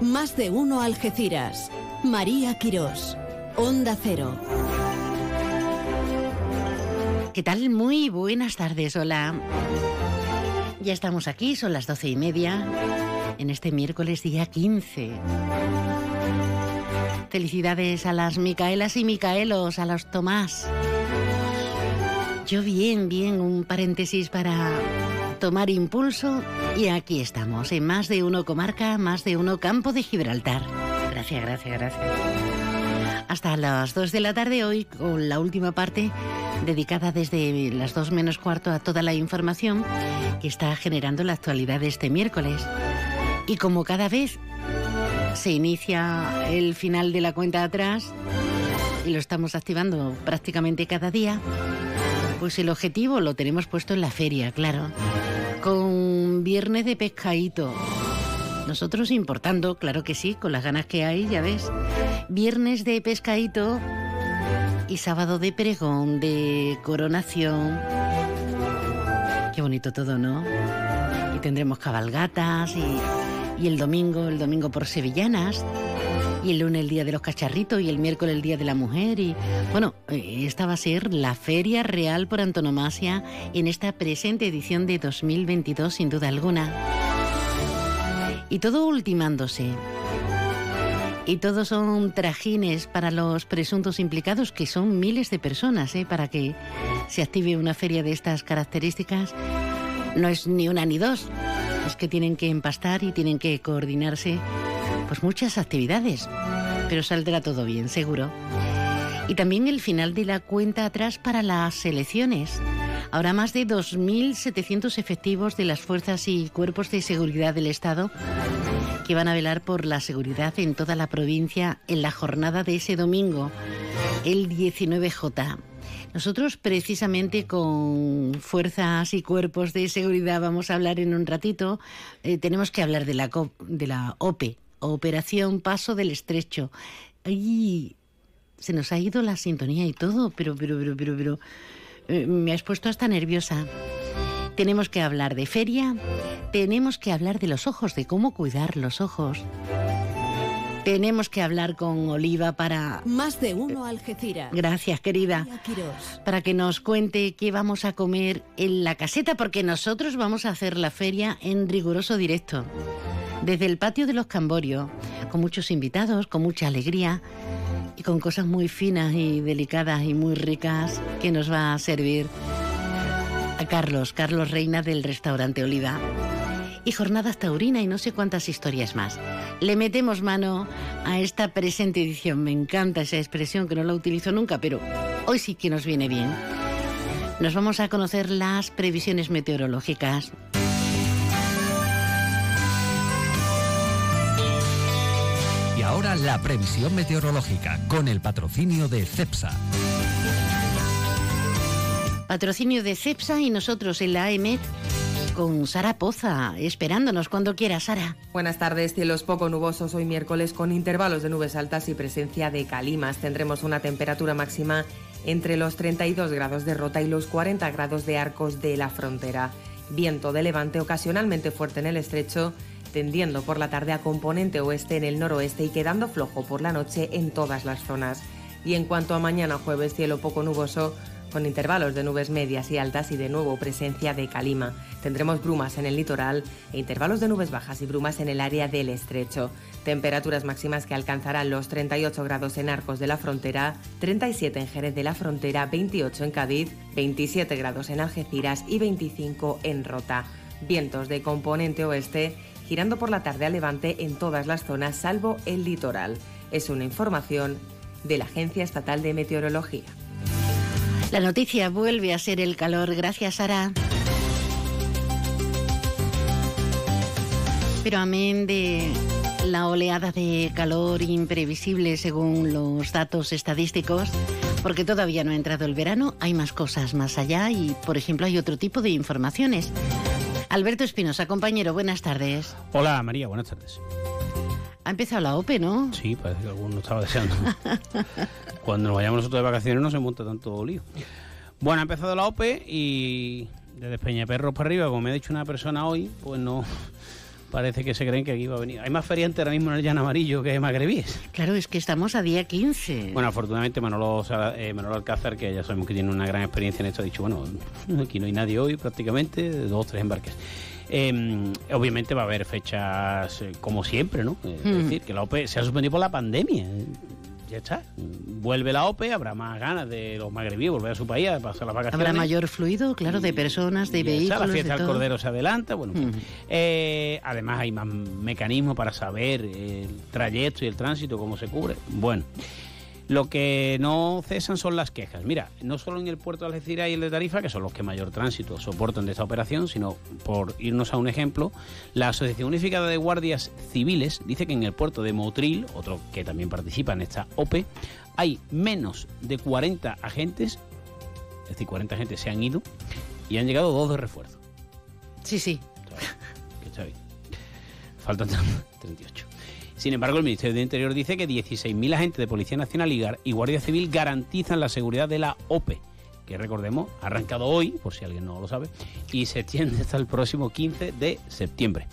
Más de uno Algeciras. María Quirós. Onda Cero. ¿Qué tal? Muy buenas tardes, hola. Ya estamos aquí, son las doce y media, en este miércoles día 15. Felicidades a las Micaelas y Micaelos, a los Tomás. Yo bien, bien, un paréntesis para tomar impulso y aquí estamos, en más de uno comarca, más de uno campo de Gibraltar. Gracias, gracias, gracias. Hasta las 2 de la tarde hoy con la última parte dedicada desde las 2 menos cuarto a toda la información que está generando la actualidad de este miércoles. Y como cada vez se inicia el final de la cuenta atrás y lo estamos activando prácticamente cada día, pues el objetivo lo tenemos puesto en la feria, claro, con viernes de pescadito. Nosotros importando, claro que sí, con las ganas que hay, ya ves. Viernes de pescadito y sábado de pregón, de coronación. Qué bonito todo, ¿no? Y tendremos cabalgatas y, y el domingo, el domingo por sevillanas. Y el lunes el día de los cacharritos y el miércoles el día de la mujer. Y bueno, eh, esta va a ser la feria real por antonomasia en esta presente edición de 2022, sin duda alguna. Y todo ultimándose. Y todos son trajines para los presuntos implicados, que son miles de personas, ¿eh? para que se active una feria de estas características. No es ni una ni dos, es que tienen que empastar y tienen que coordinarse pues muchas actividades, pero saldrá todo bien, seguro. Y también el final de la cuenta atrás para las elecciones. Habrá más de 2.700 efectivos de las fuerzas y cuerpos de seguridad del Estado que van a velar por la seguridad en toda la provincia en la jornada de ese domingo, el 19J. Nosotros precisamente con fuerzas y cuerpos de seguridad vamos a hablar en un ratito. Eh, tenemos que hablar de la, de la OPE, Operación Paso del Estrecho. Ay, se nos ha ido la sintonía y todo, pero, pero, pero, pero, pero, eh, me has puesto hasta nerviosa. Tenemos que hablar de feria, tenemos que hablar de los ojos, de cómo cuidar los ojos. Tenemos que hablar con Oliva para... Más de uno Algeciras. Gracias, querida. Para que nos cuente qué vamos a comer en la caseta, porque nosotros vamos a hacer la feria en riguroso directo desde el patio de los Camborios, con muchos invitados, con mucha alegría y con cosas muy finas y delicadas y muy ricas que nos va a servir a Carlos, Carlos Reina del restaurante Oliva. Y jornadas taurina y no sé cuántas historias más. Le metemos mano a esta presente edición. Me encanta esa expresión que no la utilizo nunca, pero hoy sí que nos viene bien. Nos vamos a conocer las previsiones meteorológicas. ahora la previsión meteorológica con el patrocinio de CEPSA. Patrocinio de CEPSA y nosotros en la AEMET con Sara Poza, esperándonos cuando quiera, Sara. Buenas tardes, cielos poco nubosos hoy miércoles con intervalos de nubes altas y presencia de calimas. Tendremos una temperatura máxima entre los 32 grados de Rota y los 40 grados de Arcos de la Frontera. Viento de levante ocasionalmente fuerte en el estrecho tendiendo por la tarde a componente oeste en el noroeste y quedando flojo por la noche en todas las zonas. Y en cuanto a mañana jueves, cielo poco nuboso, con intervalos de nubes medias y altas y de nuevo presencia de calima. Tendremos brumas en el litoral e intervalos de nubes bajas y brumas en el área del estrecho. Temperaturas máximas que alcanzarán los 38 grados en Arcos de la Frontera, 37 en Jerez de la Frontera, 28 en Cádiz, 27 grados en Algeciras y 25 en Rota. Vientos de componente oeste girando por la tarde a levante en todas las zonas salvo el litoral. Es una información de la Agencia Estatal de Meteorología. La noticia vuelve a ser el calor. Gracias, Sara. Pero amén de la oleada de calor imprevisible según los datos estadísticos, porque todavía no ha entrado el verano, hay más cosas más allá y, por ejemplo, hay otro tipo de informaciones. Alberto Espinosa, compañero, buenas tardes. Hola María, buenas tardes. Ha empezado la OPE, ¿no? Sí, parece que alguno estaba deseando. Cuando nos vayamos nosotros de vacaciones no se monta tanto lío. Bueno, ha empezado la OPE y desde Peñaperros para arriba, como me ha dicho una persona hoy, pues no, parece que se creen que aquí va a venir. Hay más feriantes ahora mismo en el llano amarillo que magrebíes. Claro, es que estamos a día 15. Bueno, afortunadamente Manolo, eh, Manolo Alcázar, que ya sabemos que tiene una gran experiencia en esto, ha dicho, bueno, aquí no hay nadie hoy prácticamente, dos o tres embarques. Em, obviamente va a haber fechas eh, como siempre, ¿no? Es decir, que la OPE se ha suspendido por la pandemia ya está. Vuelve la OPE, habrá más ganas de los magrebíes volver a su país a pasar las vacaciones. Habrá mayor fluido, claro, de personas, de vehículos. la fiesta del Cordero se adelanta. Bueno, pues, eh, además hay más mecanismos para saber el trayecto y el tránsito, cómo se cubre. Bueno. Lo que no cesan son las quejas. Mira, no solo en el puerto de Algeciras y el de Tarifa, que son los que mayor tránsito soportan de esta operación, sino por irnos a un ejemplo, la Asociación Unificada de Guardias Civiles dice que en el puerto de Motril, otro que también participa en esta OPE, hay menos de 40 agentes, es decir, 40 agentes se han ido y han llegado dos de refuerzo. Sí, sí. Que está bien. Faltan 38. Sin embargo, el Ministerio de Interior dice que 16.000 agentes de Policía Nacional y Guardia Civil garantizan la seguridad de la OPE, que recordemos, ha arrancado hoy, por si alguien no lo sabe, y se extiende hasta el próximo 15 de septiembre.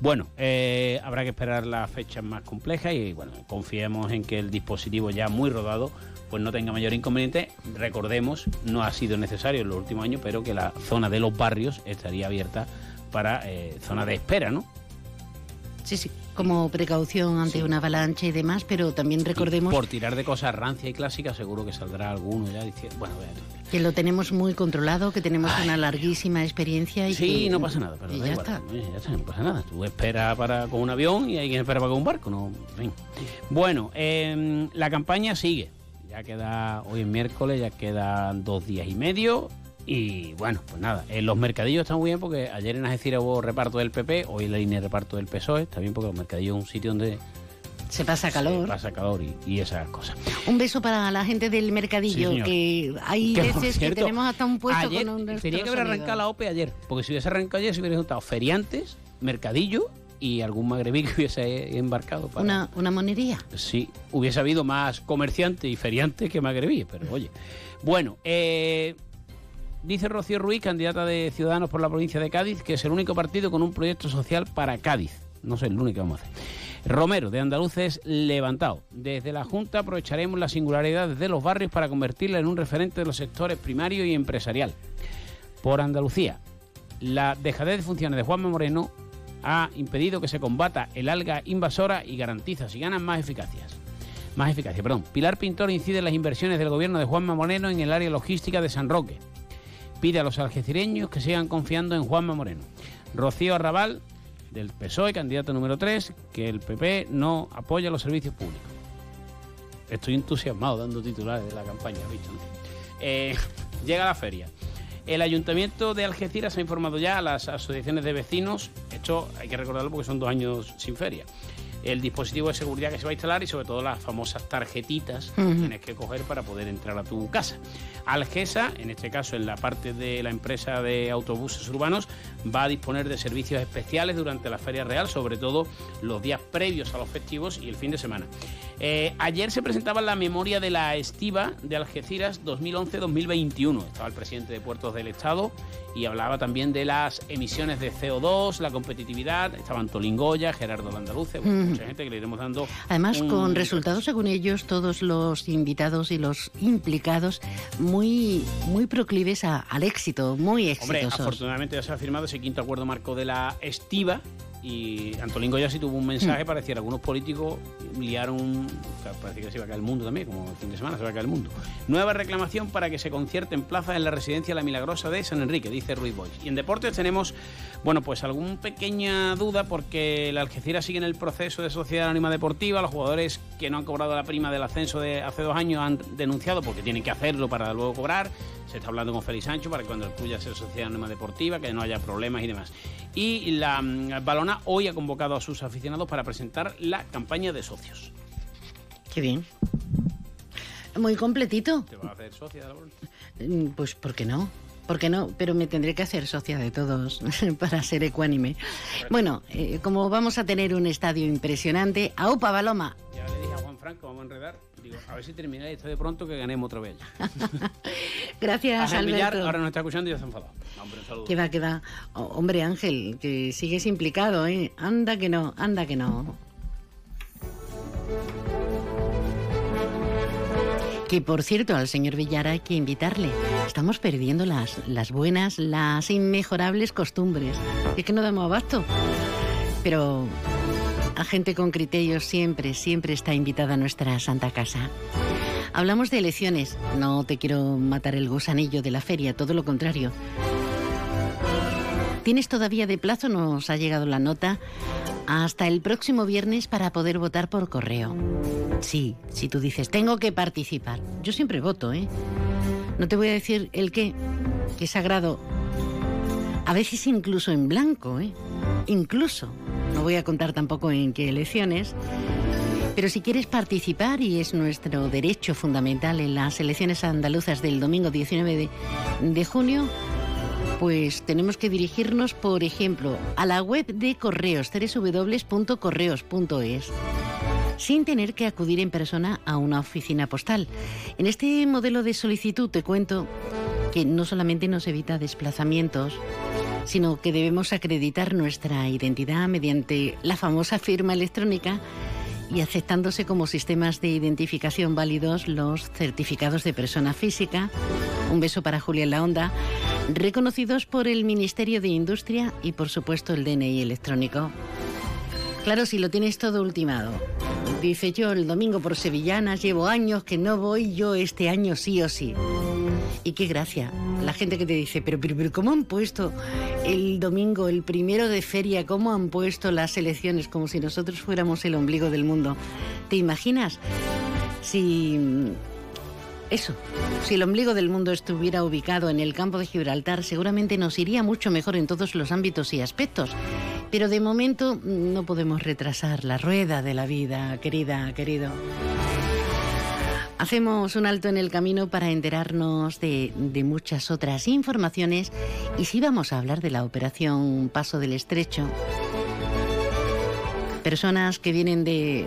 Bueno, eh, habrá que esperar las fechas más complejas y bueno, confiemos en que el dispositivo ya muy rodado pues no tenga mayor inconveniente. Recordemos, no ha sido necesario en los últimos años, pero que la zona de los barrios estaría abierta para eh, zona de espera, ¿no? Sí, sí, como precaución ante una avalancha y demás, pero también recordemos... por tirar de cosas rancia y clásicas seguro que saldrá alguno ya diciendo... Bueno, que lo tenemos muy controlado, que tenemos una larguísima experiencia y Sí, no pasa nada, pero ya, está. ya está. no pasa nada. Tú esperas para con un avión y hay quien espera para con un barco, no... Bueno, em, la campaña sigue. Ya queda, hoy es miércoles, ya quedan dos días y medio y bueno, pues nada, en los mercadillos están muy bien porque ayer en Algeciras hubo reparto del PP, hoy en la línea de reparto del PSOE, está bien porque los mercadillos es un sitio donde se pasa calor. Se pasa calor y, esas cosas. Un beso para la gente del mercadillo, que hay veces que tenemos hasta un puesto con un Tenía que haber arrancado la OPE ayer, porque si hubiese arrancado ayer se hubiera juntado feriantes, mercadillo y algún magrebí que hubiese embarcado. Para... ¿Una, ¿Una monería? Sí, hubiese habido más comerciantes y feriantes que magrebí, pero oye. Bueno, eh, Dice Rocío Ruiz, candidata de Ciudadanos por la provincia de Cádiz, que es el único partido con un proyecto social para Cádiz. No sé, el único que vamos a hacer. Romero, de Andaluces, levantado. Desde la Junta aprovecharemos la singularidad de los barrios para convertirla en un referente de los sectores primario y empresarial. Por Andalucía, la dejadez de funciones de Juanma Moreno ha impedido que se combata el alga invasora y garantiza si ganan más eficacias. Más eficacia, perdón. Pilar Pintor incide en las inversiones del gobierno de Juanma Moreno en el área logística de San Roque pide a los algecireños que sigan confiando en Juanma Moreno. Rocío Arrabal, del PSOE, candidato número 3, que el PP no apoya los servicios públicos. Estoy entusiasmado dando titulares de la campaña, ¿visto? Eh, llega la feria. El Ayuntamiento de Algeciras ha informado ya a las asociaciones de vecinos, esto hay que recordarlo porque son dos años sin feria, el dispositivo de seguridad que se va a instalar y sobre todo las famosas tarjetitas que tienes que coger para poder entrar a tu casa. Algesa, en este caso en la parte de la empresa de autobuses urbanos, va a disponer de servicios especiales durante la Feria Real, sobre todo los días previos a los festivos y el fin de semana. Eh, ayer se presentaba la memoria de la estiva de Algeciras 2011-2021. Estaba el presidente de Puertos del Estado y hablaba también de las emisiones de CO2, la competitividad. Estaban Tolingoya, Gerardo Landaluce, mucha gente que le iremos dando. Además, con resultados, según ellos, todos los invitados y los implicados muy, muy proclives al éxito, muy exitosos. Hombre, afortunadamente ya se ha firmado ese quinto acuerdo marco de la estiva y Antolín ya sí tuvo un mensaje mm. para decir algunos políticos liaron, parece que se iba a caer el mundo también, como el fin de semana se va a caer el mundo. Nueva reclamación para que se concierten plazas en la residencia La Milagrosa de San Enrique, dice Ruiz Boys. Y en deportes tenemos, bueno, pues alguna pequeña duda porque el Algeciras sigue en el proceso de sociedad anónima deportiva, los jugadores que no han cobrado la prima del ascenso de hace dos años han denunciado porque tienen que hacerlo para luego cobrar. Se está hablando con Félix Sancho para que cuando el club ya sea sociedad anónima deportiva, que no haya problemas y demás. Y la mm, Balona hoy ha convocado a sus aficionados para presentar la campaña de socios. Qué bien. Muy completito. ¿Te vas a hacer socia de mm, Pues, ¿por qué no? ¿Por qué no? Pero me tendré que hacer socia de todos para ser ecuánime. Bueno, eh, como vamos a tener un estadio impresionante, ¡aupa, Baloma! Ya le dije a Juan Franco, vamos a enredar. Digo, a ver si termináis esto de pronto que ganemos otra vez. Gracias, Ángel Villar Alberto. ahora nos está escuchando y ya se enfadado. Hombre, un. Que va, que va. Oh, hombre, Ángel, que sigues implicado, ¿eh? Anda que no, anda que no. Que por cierto, al señor Villar hay que invitarle. Estamos perdiendo las, las buenas, las inmejorables costumbres. Es que no damos abasto. Pero a gente con criterios siempre, siempre está invitada a nuestra Santa Casa. Hablamos de elecciones. No te quiero matar el gusanillo de la feria, todo lo contrario. Tienes todavía de plazo, nos ha llegado la nota, hasta el próximo viernes para poder votar por correo. Sí, si tú dices, tengo que participar. Yo siempre voto, ¿eh? No te voy a decir el qué, que es sagrado. A veces incluso en blanco, ¿eh? Incluso. No voy a contar tampoco en qué elecciones. Pero si quieres participar, y es nuestro derecho fundamental en las elecciones andaluzas del domingo 19 de, de junio, pues tenemos que dirigirnos, por ejemplo, a la web de correos, www.correos.es, sin tener que acudir en persona a una oficina postal. En este modelo de solicitud te cuento que no solamente nos evita desplazamientos, sino que debemos acreditar nuestra identidad mediante la famosa firma electrónica y aceptándose como sistemas de identificación válidos los certificados de persona física, un beso para Julia la Onda, reconocidos por el Ministerio de Industria y por supuesto el DNI electrónico. Claro, si lo tienes todo ultimado. Dice yo el domingo por Sevillanas, llevo años que no voy, yo este año sí o sí. Y qué gracia, la gente que te dice, pero, pero, pero ¿cómo han puesto el domingo, el primero de feria, cómo han puesto las elecciones como si nosotros fuéramos el ombligo del mundo? ¿Te imaginas? Si... Eso, si el ombligo del mundo estuviera ubicado en el campo de Gibraltar, seguramente nos iría mucho mejor en todos los ámbitos y aspectos. Pero de momento no podemos retrasar la rueda de la vida, querida, querido. Hacemos un alto en el camino para enterarnos de, de, muchas otras informaciones y sí vamos a hablar de la operación Paso del Estrecho. Personas que vienen de,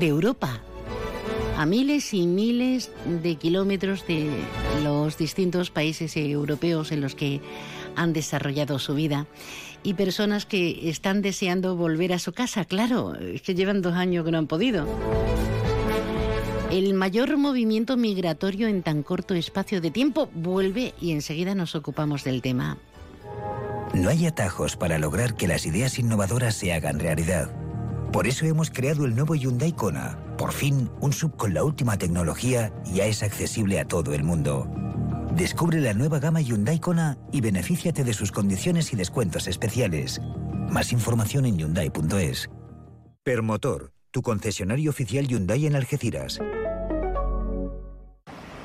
de Europa, a miles y miles de kilómetros de los distintos países europeos en los que han desarrollado su vida y personas que están deseando volver a su casa, claro, es que llevan dos años que no han podido. El mayor movimiento migratorio en tan corto espacio de tiempo vuelve y enseguida nos ocupamos del tema. No hay atajos para lograr que las ideas innovadoras se hagan realidad. Por eso hemos creado el nuevo Hyundai Kona. Por fin, un sub con la última tecnología ya es accesible a todo el mundo. Descubre la nueva gama Hyundai Kona y benefíciate de sus condiciones y descuentos especiales. Más información en hyundai.es. Permotor, tu concesionario oficial Hyundai en Algeciras.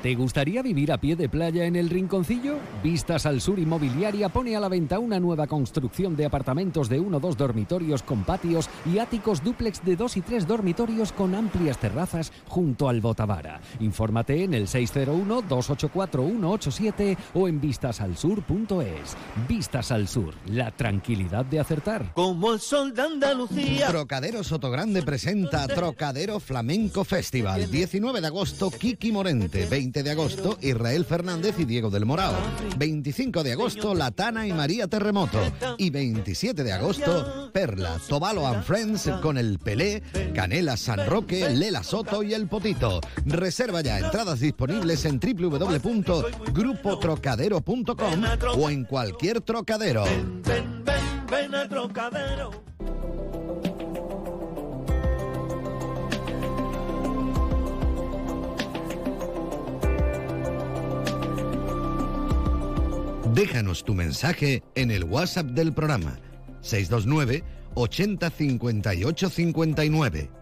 ¿Te gustaría vivir a pie de playa en el Rinconcillo? Vistas al Sur Inmobiliaria pone a la venta una nueva construcción de apartamentos de uno o dos dormitorios con patios y áticos dúplex de dos y tres dormitorios con amplias terrazas junto al Botavara. Infórmate en el 601-284-187 o en vistasalsur.es. Vistas al Sur, la tranquilidad de acertar. Como el sol de Andalucía. Trocadero Sotogrande presenta Trocadero Flamenco Festival. 19 de agosto, Kiki Morente. 20 de agosto, Israel Fernández y Diego del Morao. 25 de agosto, Latana y María Terremoto. Y 27 de agosto, Perla, Tobalo and Friends con el Pelé, Canela San Roque, Lela Soto y el Potito. Reserva ya entradas disponibles en www.grupotrocadero.com o en cualquier trocadero. Ven, ven, ven a Trocadero. Déjanos tu mensaje en el WhatsApp del programa 629 80 58 59.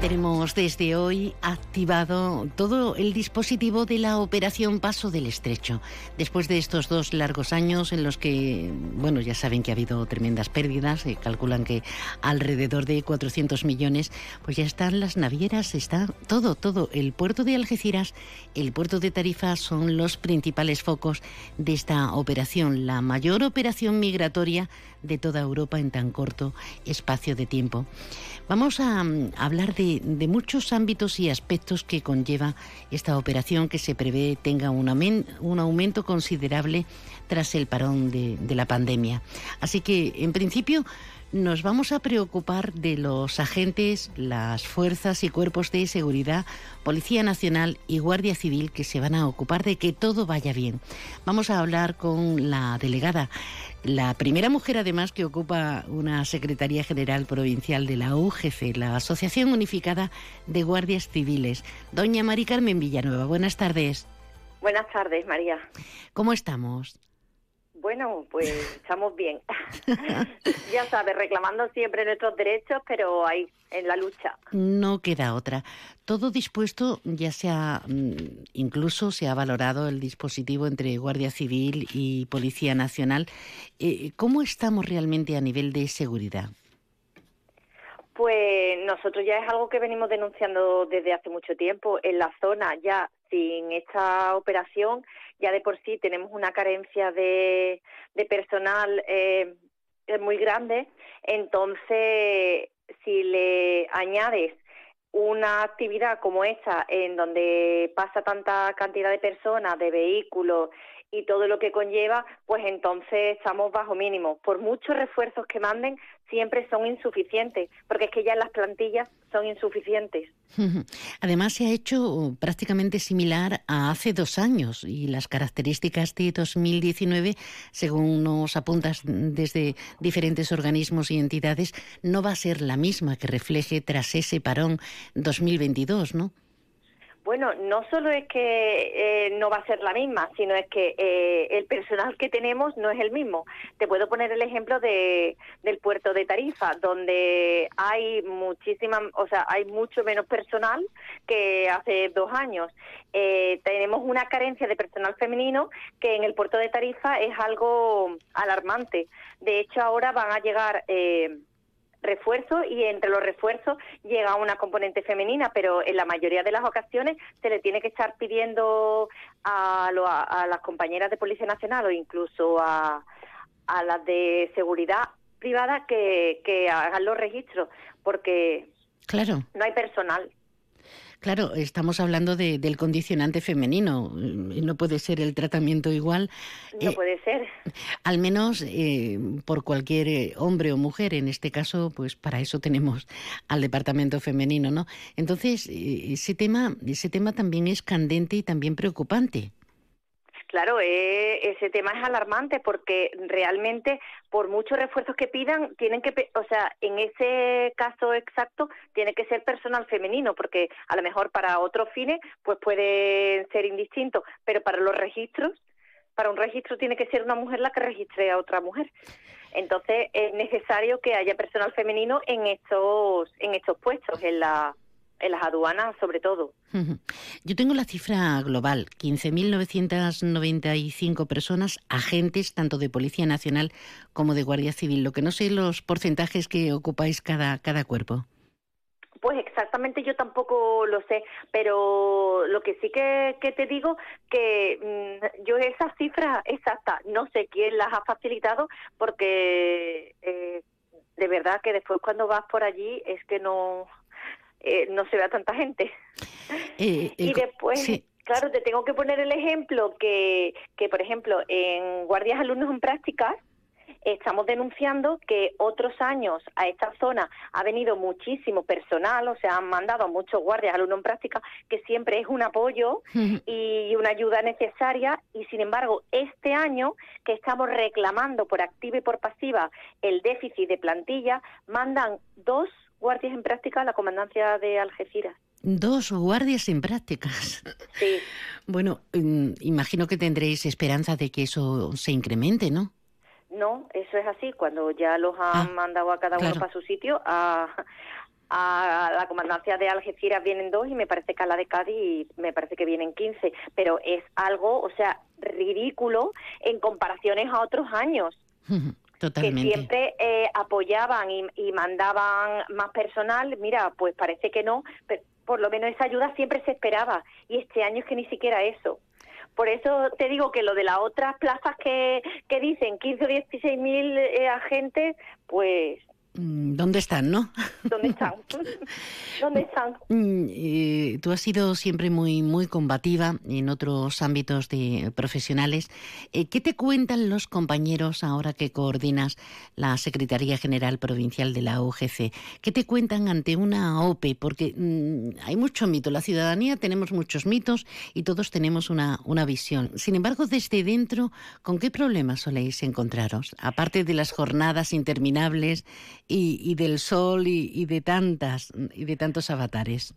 Tenemos desde hoy activado todo el dispositivo de la operación Paso del Estrecho. Después de estos dos largos años en los que, bueno, ya saben que ha habido tremendas pérdidas, se calculan que alrededor de 400 millones, pues ya están las navieras, está todo, todo. El puerto de Algeciras, el puerto de Tarifa son los principales focos de esta operación, la mayor operación migratoria de toda Europa en tan corto espacio de tiempo. Vamos a mm, hablar de, de muchos ámbitos y aspectos que conlleva esta operación que se prevé tenga un, aumen- un aumento considerable tras el parón de, de la pandemia. Así que, en principio, nos vamos a preocupar de los agentes, las fuerzas y cuerpos de seguridad, Policía Nacional y Guardia Civil que se van a ocupar de que todo vaya bien. Vamos a hablar con la delegada, la primera mujer además que ocupa una Secretaría General Provincial de la UGC, la Asociación Unificada de Guardias Civiles, doña Mari Carmen Villanueva. Buenas tardes. Buenas tardes, María. ¿Cómo estamos? Bueno, pues estamos bien. ya sabes, reclamando siempre nuestros derechos, pero ahí, en la lucha. No queda otra. Todo dispuesto, ya sea, mm, incluso se ha valorado el dispositivo entre Guardia Civil y Policía Nacional. Eh, ¿Cómo estamos realmente a nivel de seguridad? Pues nosotros ya es algo que venimos denunciando desde hace mucho tiempo. En la zona ya sin esta operación ya de por sí tenemos una carencia de, personal eh, muy grande. Entonces, si le añades una actividad como esta en donde pasa tanta cantidad de personas, de vehículos y todo lo que conlleva, pues entonces estamos bajo mínimo. Por muchos refuerzos que manden, siempre son insuficientes, porque es que ya las plantillas son insuficientes. Además, se ha hecho prácticamente similar a hace dos años y las características de 2019, según nos apuntas desde diferentes organismos y entidades, no va a ser la misma que refleje tras ese parón 2022, ¿no? Bueno, no solo es que eh, no va a ser la misma, sino es que eh, el personal que tenemos no es el mismo. Te puedo poner el ejemplo de, del puerto de Tarifa, donde hay muchísima, o sea, hay mucho menos personal que hace dos años. Eh, tenemos una carencia de personal femenino que en el puerto de Tarifa es algo alarmante. De hecho, ahora van a llegar refuerzos y entre los refuerzos llega una componente femenina, pero en la mayoría de las ocasiones se le tiene que estar pidiendo a, lo, a, a las compañeras de Policía Nacional o incluso a, a las de seguridad privada que, que hagan los registros, porque Claro. no hay personal. Claro, estamos hablando de- del condicionante femenino. eh, No puede ser el tratamiento igual. No eh, puede ser. al menos eh, por cualquier eh, hombre o mujer. En este caso, pues para eso tenemos al departamento femenino, ¿no? Entonces, ese tema, ese tema también es candente y también preocupante. Claro, eh, ese tema es alarmante porque realmente por muchos refuerzos que pidan, tienen que, o sea, en ese caso exacto tiene que ser personal femenino porque a lo mejor para otros fines pues puede ser indistinto, pero para los registros, para un registro tiene que ser una mujer la que registre a otra mujer. Entonces es necesario que haya personal femenino en estos en estos puestos, en la en las aduanas sobre todo. Yo tengo la cifra global, 15.995 personas, agentes tanto de Policía Nacional como de Guardia Civil. Lo que no sé los porcentajes que ocupáis cada, cada cuerpo. Pues exactamente yo tampoco lo sé, pero lo que sí que, que te digo que mm, yo esas cifras exactas no sé quién las ha facilitado porque eh, de verdad que después cuando vas por allí es que no eh, no se ve a tanta gente. Eh, Y después, sí. claro, te tengo que poner el ejemplo que, que, por ejemplo, en guardias alumnos en prácticas, estamos denunciando que otros años a esta zona ha venido muchísimo personal, o sea, han mandado a muchos guardias alumnos en práctica, que siempre es un apoyo y una ayuda necesaria, y sin embargo, este año que estamos reclamando por activa y por pasiva el déficit de plantilla, mandan dos guardias en práctica a la comandancia de Algeciras. Dos guardias en prácticas. Sí. Bueno, mm, imagino que tendréis esperanza de que eso se incremente, ¿no? No, eso es así. Cuando ya los han Ah, mandado a cada uno claro. para su sitio, a, a la comandancia de Algeciras vienen dos y me parece que a la de Cádiz me parece que vienen 15, pero es algo, o sea, ridículo en comparaciones a otros años. Que siempre eh, apoyaban y, y, mandaban más personal. Mira, pues parece que no, pero por lo menos esa ayuda siempre se esperaba. Y este año es que ni siquiera eso. Por eso te digo que lo de las otras plazas que, que dicen 15 o 16 mil eh, agentes, pues ¿Dónde están, no? ¿Dónde están? ¿Dónde están? Mm, tú has sido siempre muy, muy combativa en otros ámbitos de profesionales. Eh, ¿Qué te cuentan los compañeros ahora que coordinas la Secretaría General Provincial de la UGC? ¿Qué te cuentan ante una OPE? Porque mm, hay mucho mito. La ciudadanía tenemos muchos mitos y todos tenemos una, una visión. Sin embargo, desde dentro, ¿con qué problemas soléis encontraros? Aparte de las jornadas interminables y, del sol y, de tantas y de tantos avatares?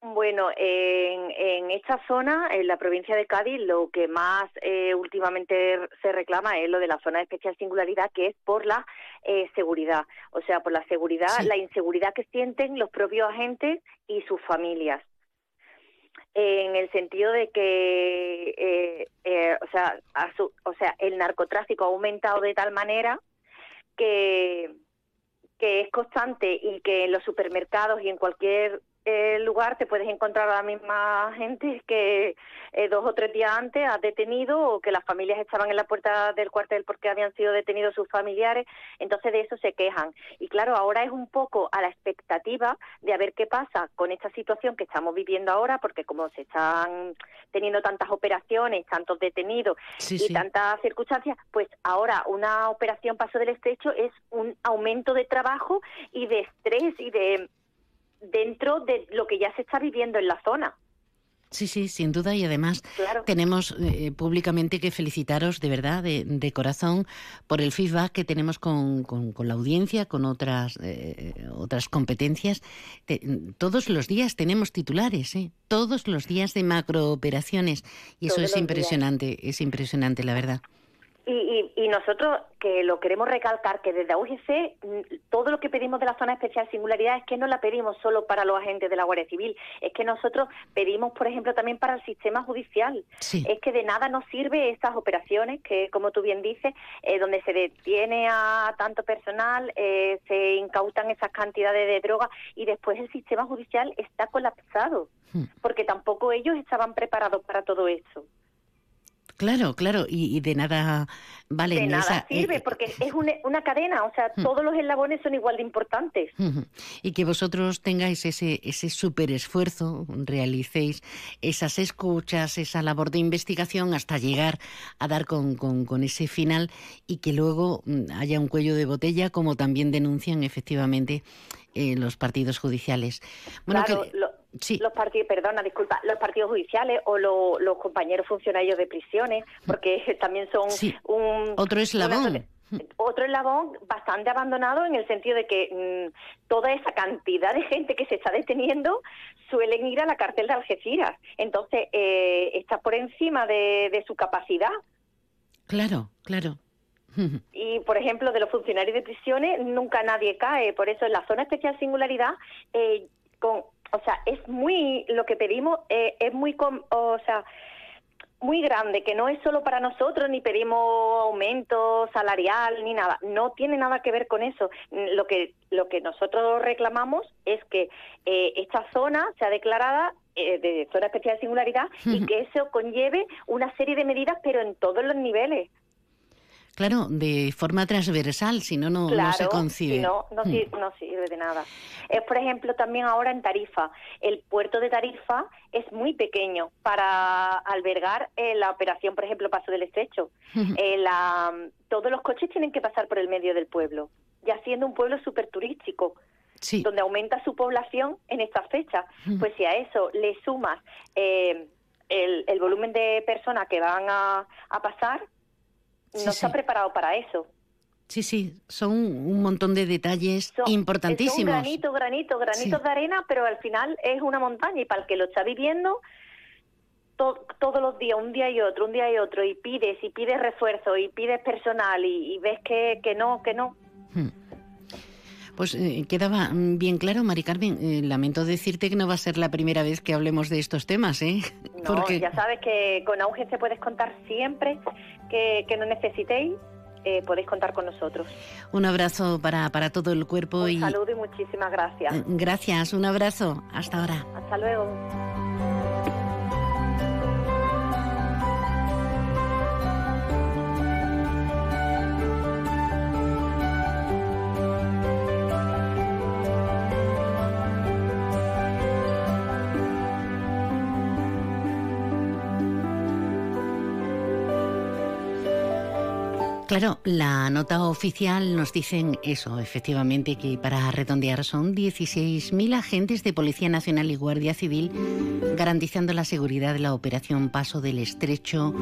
Bueno, en, en, esta zona, en la provincia de Cádiz, lo que más eh, últimamente se reclama es lo de la zona de especial singularidad, que es por la eh, seguridad. O sea, por la seguridad, la inseguridad que sienten los propios agentes y sus familias. En el sentido de que, eh, o, sea, o sea, el narcotráfico ha aumentado de tal manera que que es constante y que en los supermercados y en cualquier eh, lugar te puedes encontrar a la misma gente que eh, dos o tres días antes has detenido o que las familias estaban en la puerta del cuartel porque habían sido detenidos sus familiares, entonces de eso se quejan. Y claro, ahora es un poco a la expectativa de a ver qué pasa con esta situación que estamos viviendo ahora, porque como se están teniendo tantas operaciones, tantos detenidos y tantas circunstancias, pues ahora una operación Paso del Estrecho es un aumento de trabajo y de estrés y de dentro de lo que ya se está viviendo en la zona. Sí, sí, sin duda. Y además tenemos eh, públicamente que felicitaros de verdad, de, corazón, por el feedback que tenemos con, con, la audiencia, con otras, eh, otras competencias. todos los días tenemos titulares, ¿eh? todos los días de macrooperaciones. Y eso es impresionante, es impresionante, la verdad. Y, y, nosotros que lo queremos recalcar, que desde UGC mm, todo lo que pedimos de la zona especial singularidad es que no la pedimos solo para los agentes de la Guardia Civil, es que nosotros pedimos, por ejemplo, también para el sistema judicial. Es que de nada nos sirve estas operaciones que, como tú bien dices, eh, donde se detiene a tanto personal, eh, se incautan esas cantidades de droga y después el sistema judicial está colapsado, hmm. porque tampoco ellos estaban preparados para todo eso. Claro, claro, y, de nada vale. De nada sirve, eh, porque es una, cadena, o sea, todos los eslabones son igual de importantes. Y que vosotros tengáis ese, ese súper esfuerzo, realicéis esas escuchas, esa labor de investigación hasta llegar a dar con, con, ese final y que luego mm, haya un cuello de botella, como también denuncian efectivamente eh, los partidos judiciales. Bueno, los partidos, perdona, disculpa, los partidos judiciales o los compañeros funcionarios de prisiones, porque también son un otro eslabón. otro eslabón bastante abandonado en el sentido de que mm, toda esa cantidad de gente que se está deteniendo suelen ir a la cárcel de Algeciras. Entonces, eh, está por encima de, su capacidad. Claro, claro. Y, por ejemplo, de los funcionarios de prisiones nunca nadie cae. Por eso, en la zona especial singularidad, eh, con o sea, es muy, lo que pedimos eh, es muy, o sea, muy grande, que no es solo para nosotros, ni pedimos aumento salarial, ni nada. No tiene nada que ver con eso. Lo que, lo que nosotros reclamamos es que eh, esta zona sea declarada eh, de zona especial de singularidad y que eso conlleve una serie de medidas, pero en todos los niveles. Claro, de forma transversal, si no, no, se concibe. Si no, no, sirve, no sirve de nada. Es, por ejemplo, también ahora en Tarifa. El puerto de Tarifa es muy pequeño para albergar eh, la operación, por ejemplo, Paso del Estrecho. Eh, la, todos los coches tienen que pasar por el medio del pueblo, ya siendo un pueblo súper turístico. donde aumenta su población en esta fecha. Pues si a eso le sumas eh, el, el, volumen de personas que van a, a pasar, no está preparado para eso. Sí, sí, son un montón de detalles importantísimos. Son granito, granito, granitos de arena, pero al final es una montaña y para el que lo está viviendo todos los días, un día y otro, un día y otro, y pides y pides refuerzo y pides personal y, ves que, que no, que no. Hmm. Pues eh, quedaba mm, bien claro, Mari Carmen. eh, lamento decirte que no va a ser la primera vez que hablemos de estos temas, ¿eh? No, ya sabes que con Auge se puedes contar siempre que, que nos necesitéis, eh, podéis contar con nosotros. Un abrazo para, para todo el cuerpo Un y saludo y muchísimas gracias. gracias, un abrazo. Hasta ahora. Hasta luego. Claro, la nota oficial nos dicen eso, efectivamente, que para redondear son 16.000 agentes de Policía Nacional y Guardia Civil garantizando la seguridad de la operación Paso del Estrecho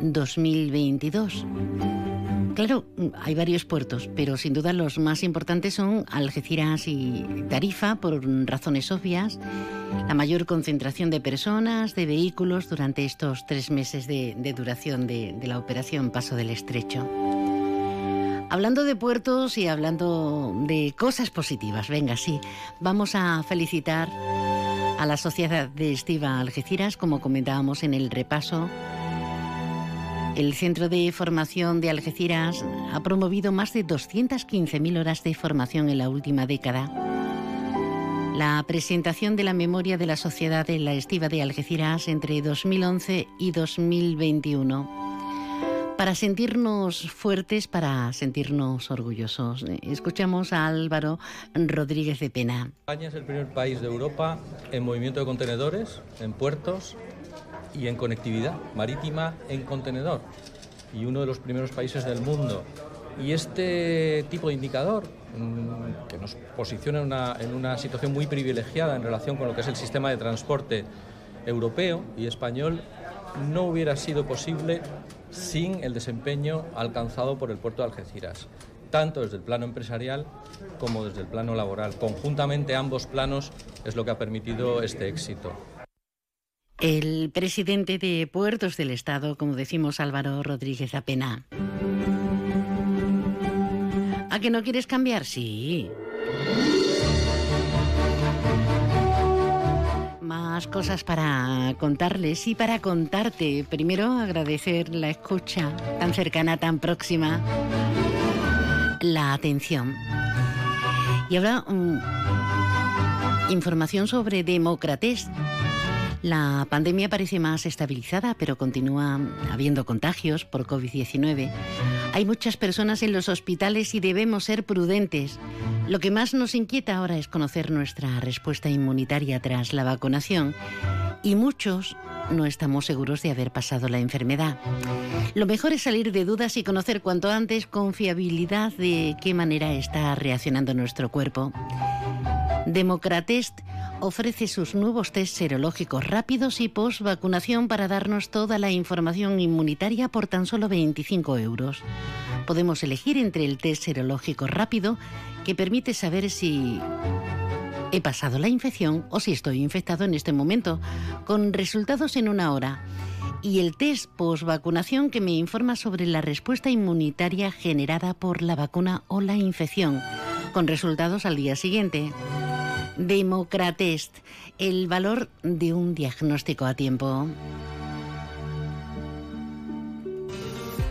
2022. Claro, hay varios puertos, pero sin duda los más importantes son Algeciras y Tarifa, por razones obvias. La mayor concentración de personas, de vehículos durante estos tres meses de, duración de la operación Paso del Estrecho. Hablando de puertos y hablando de cosas positivas, venga, sí, vamos a felicitar a la Sociedad de Estiva Algeciras, como comentábamos en el repaso. El Centro de Formación de Algeciras ha promovido más de 215.000 horas de formación en la última década. La presentación de la memoria de la Sociedad de la Estiva de Algeciras entre 2011 y 2021 para sentirnos fuertes, para sentirnos orgullosos. Escuchamos a Álvaro Rodríguez de Pena. España es el primer país de Europa en movimiento de contenedores, en puertos y en conectividad marítima en contenedor. Y uno de los primeros países del mundo. Y este tipo de indicador, mm, que nos posiciona en una, en una situación muy privilegiada en relación con lo que es el sistema de transporte europeo y español, no hubiera sido posible sin el desempeño alcanzado por el puerto de Algeciras, tanto desde el plano empresarial como desde el plano laboral. Conjuntamente ambos planos es lo que ha permitido este éxito. El presidente de Puertos del Estado, como decimos Álvaro Rodríguez Apena. ¿A que no quieres cambiar? Sí. Más cosas para contarles y para contarte. Primero agradecer la escucha tan cercana, tan próxima, la atención. Y ahora mm, información sobre Democrates. La pandemia parece más estabilizada, pero continúa habiendo contagios por COVID-19. Hay muchas personas en los hospitales y debemos ser prudentes. Lo que más nos inquieta ahora es conocer nuestra respuesta inmunitaria tras la vacunación y muchos no estamos seguros de haber pasado la enfermedad. Lo mejor es salir de dudas y conocer cuanto antes con fiabilidad de qué manera está reaccionando nuestro cuerpo. Democratest ofrece sus nuevos test serológicos rápidos y post vacunación para darnos toda la información inmunitaria por tan solo 25 euros. Podemos elegir entre el test serológico rápido que permite saber si he pasado la infección o si estoy infectado en este momento, con resultados en una hora. Y el test post-vacunación que me informa sobre la respuesta inmunitaria generada por la vacuna o la infección, con resultados al día siguiente. Democratest, el valor de un diagnóstico a tiempo.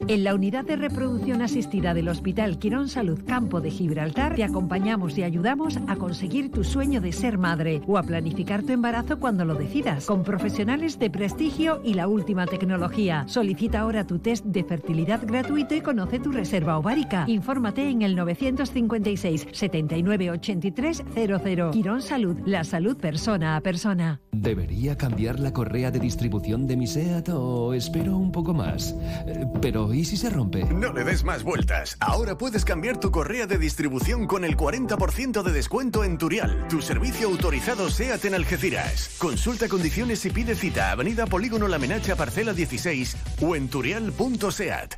En la unidad de reproducción asistida del Hospital Quirón Salud Campo de Gibraltar te acompañamos y ayudamos a conseguir tu sueño de ser madre o a planificar tu embarazo cuando lo decidas, con profesionales de prestigio y la última tecnología. Solicita ahora tu test de fertilidad gratuito y conoce tu reserva ovárica. Infórmate en el 956 79 83 00. Quirón Salud, la salud persona a persona. ¿Debería cambiar la correa de distribución de mi SEAT o espero un poco más? Eh, Pero ¿y si se rompe? No le des más vueltas. Ahora puedes cambiar tu correa de distribución con el 40% de descuento en Turial, tu servicio autorizado SEAT en Algeciras. Consulta condiciones y pide cita. Avenida Polígono La Menacha, parcela 16 o en turial.seat.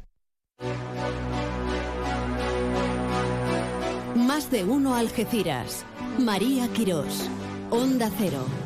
Más de uno Algeciras. María Quirós. Onda Cero.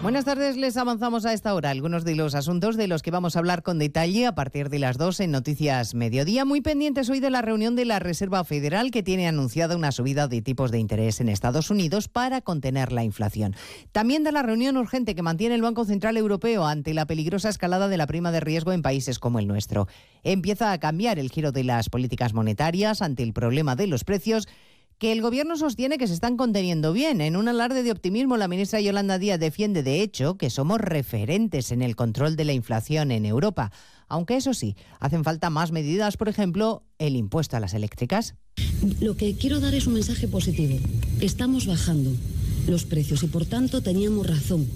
Buenas tardes, les avanzamos a esta hora algunos de los asuntos de los que vamos a hablar con detalle a partir de las 2 en Noticias Mediodía. Muy pendientes hoy de la reunión de la Reserva Federal que tiene anunciada una subida de tipos de interés en Estados Unidos para contener la inflación. También de la reunión urgente que mantiene el Banco Central Europeo ante la peligrosa escalada de la prima de riesgo en países como el nuestro. Empieza a cambiar el giro de las políticas monetarias ante el problema de los precios que el gobierno sostiene que se están conteniendo bien. En un alarde de optimismo, la ministra Yolanda Díaz defiende, de hecho, que somos referentes en el control de la inflación en Europa. Aunque eso sí, hacen falta más medidas, por ejemplo, el impuesto a las eléctricas. Lo que quiero dar es un mensaje positivo. Estamos bajando los precios y, por tanto, teníamos razón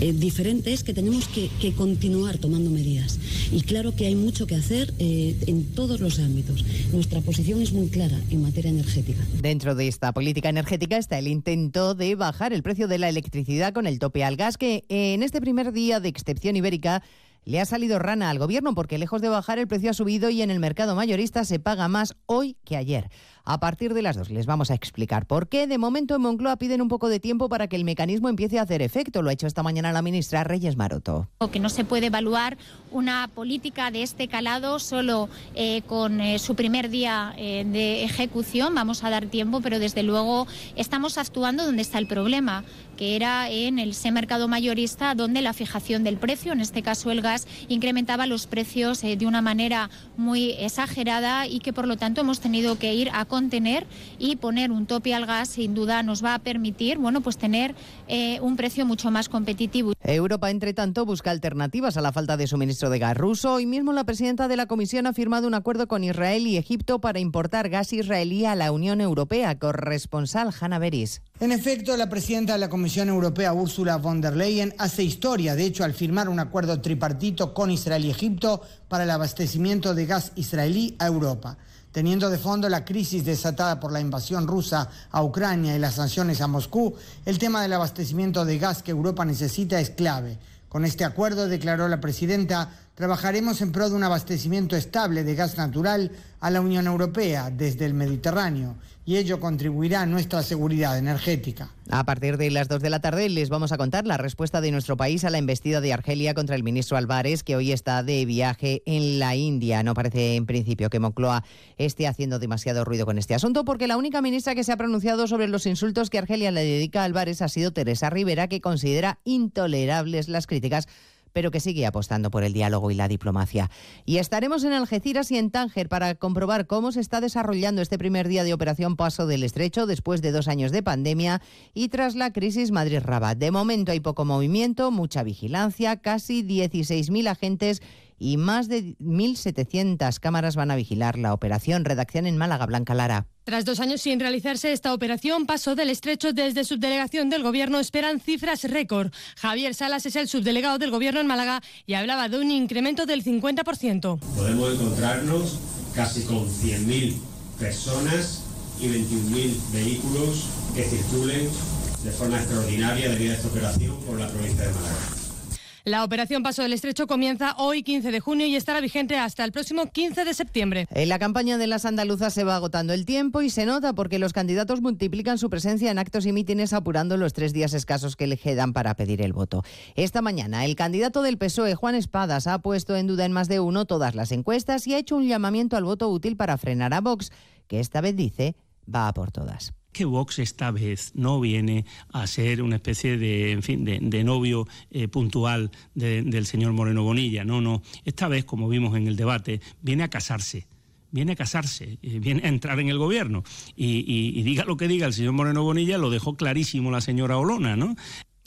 eh, diferente es que tenemos que, continuar tomando medidas. Y claro que hay mucho que hacer eh, en todos los ámbitos. Nuestra posición es muy clara en materia energética. Dentro de esta política energética está el intento de bajar el precio de la electricidad con el tope al gas, que en este primer día de excepción ibérica le ha salido rana al gobierno porque lejos de bajar el precio ha subido y en el mercado mayorista se paga más hoy que ayer. A partir de las dos les vamos a explicar por qué. De momento en Moncloa piden un poco de tiempo para que el mecanismo empiece a hacer efecto. Lo ha hecho esta mañana la ministra Reyes Maroto. Que no se puede evaluar una política de este calado solo eh, con eh, su primer día eh, de ejecución. Vamos a dar tiempo, pero desde luego estamos actuando donde está el problema que era en el mercado mayorista donde la fijación del precio, en este caso el gas, incrementaba los precios de una manera muy exagerada y que por lo tanto hemos tenido que ir a contener y poner un tope al gas sin duda nos va a permitir bueno, pues tener eh, un precio mucho más competitivo. Europa, entre tanto, busca alternativas a la falta de suministro de gas ruso. Hoy mismo la presidenta de la Comisión ha firmado un acuerdo con Israel y Egipto para importar gas israelí a la Unión Europea. Corresponsal Hanna Beris. En efecto, la presidenta de la Comisión Europea, Ursula von der Leyen, hace historia, de hecho, al firmar un acuerdo tripartito con Israel y Egipto para el abastecimiento de gas israelí a Europa. Teniendo de fondo la crisis desatada por la invasión rusa a Ucrania y las sanciones a Moscú, el tema del abastecimiento de gas que Europa necesita es clave. Con este acuerdo, declaró la presidenta, trabajaremos en pro de un abastecimiento estable de gas natural a la Unión Europea desde el Mediterráneo y ello contribuirá a nuestra seguridad energética. A partir de las 2 de la tarde les vamos a contar la respuesta de nuestro país a la embestida de Argelia contra el ministro Álvarez, que hoy está de viaje en la India. No parece en principio que Moncloa esté haciendo demasiado ruido con este asunto, porque la única ministra que se ha pronunciado sobre los insultos que Argelia le dedica a Álvarez ha sido Teresa Rivera, que considera intolerables las críticas pero que sigue apostando por el diálogo y la diplomacia. Y estaremos en Algeciras y en Tánger para comprobar cómo se está desarrollando este primer día de Operación Paso del Estrecho después de dos años de pandemia y tras la crisis Madrid-Rabat. De momento hay poco movimiento, mucha vigilancia, casi 16.000 agentes y más de 1.700 cámaras van a vigilar la operación. Redacción en Málaga, Blanca Lara. Tras dos años sin realizarse esta operación, Paso del Estrecho desde subdelegación del Gobierno esperan cifras récord. Javier Salas es el subdelegado del Gobierno en Málaga y hablaba de un incremento del 50%. Podemos encontrarnos casi con 100.000 personas y 21.000 vehículos que circulen de forma extraordinaria debido a esta operación por la provincia de Málaga. La operación Paso del Estrecho comienza hoy 15 de junio y estará vigente hasta el próximo 15 de septiembre. En la campaña de las andaluzas se va agotando el tiempo y se nota porque los candidatos multiplican su presencia en actos y mítines apurando los tres días escasos que le quedan para pedir el voto. Esta mañana el candidato del PSOE, Juan Espadas, ha puesto en duda en más de uno todas las encuestas y ha hecho un llamamiento al voto útil para frenar a Vox, que esta vez dice va a por todas que Vox esta vez no viene a ser una especie de, en fin, de, novio eh, puntual del señor Moreno Bonilla. No, no. Esta vez, como vimos en el debate, viene a casarse viene a casarse, eh, viene a entrar en el gobierno. Y, y, diga lo que diga el señor Moreno Bonilla, lo dejó clarísimo la señora Olona, ¿no?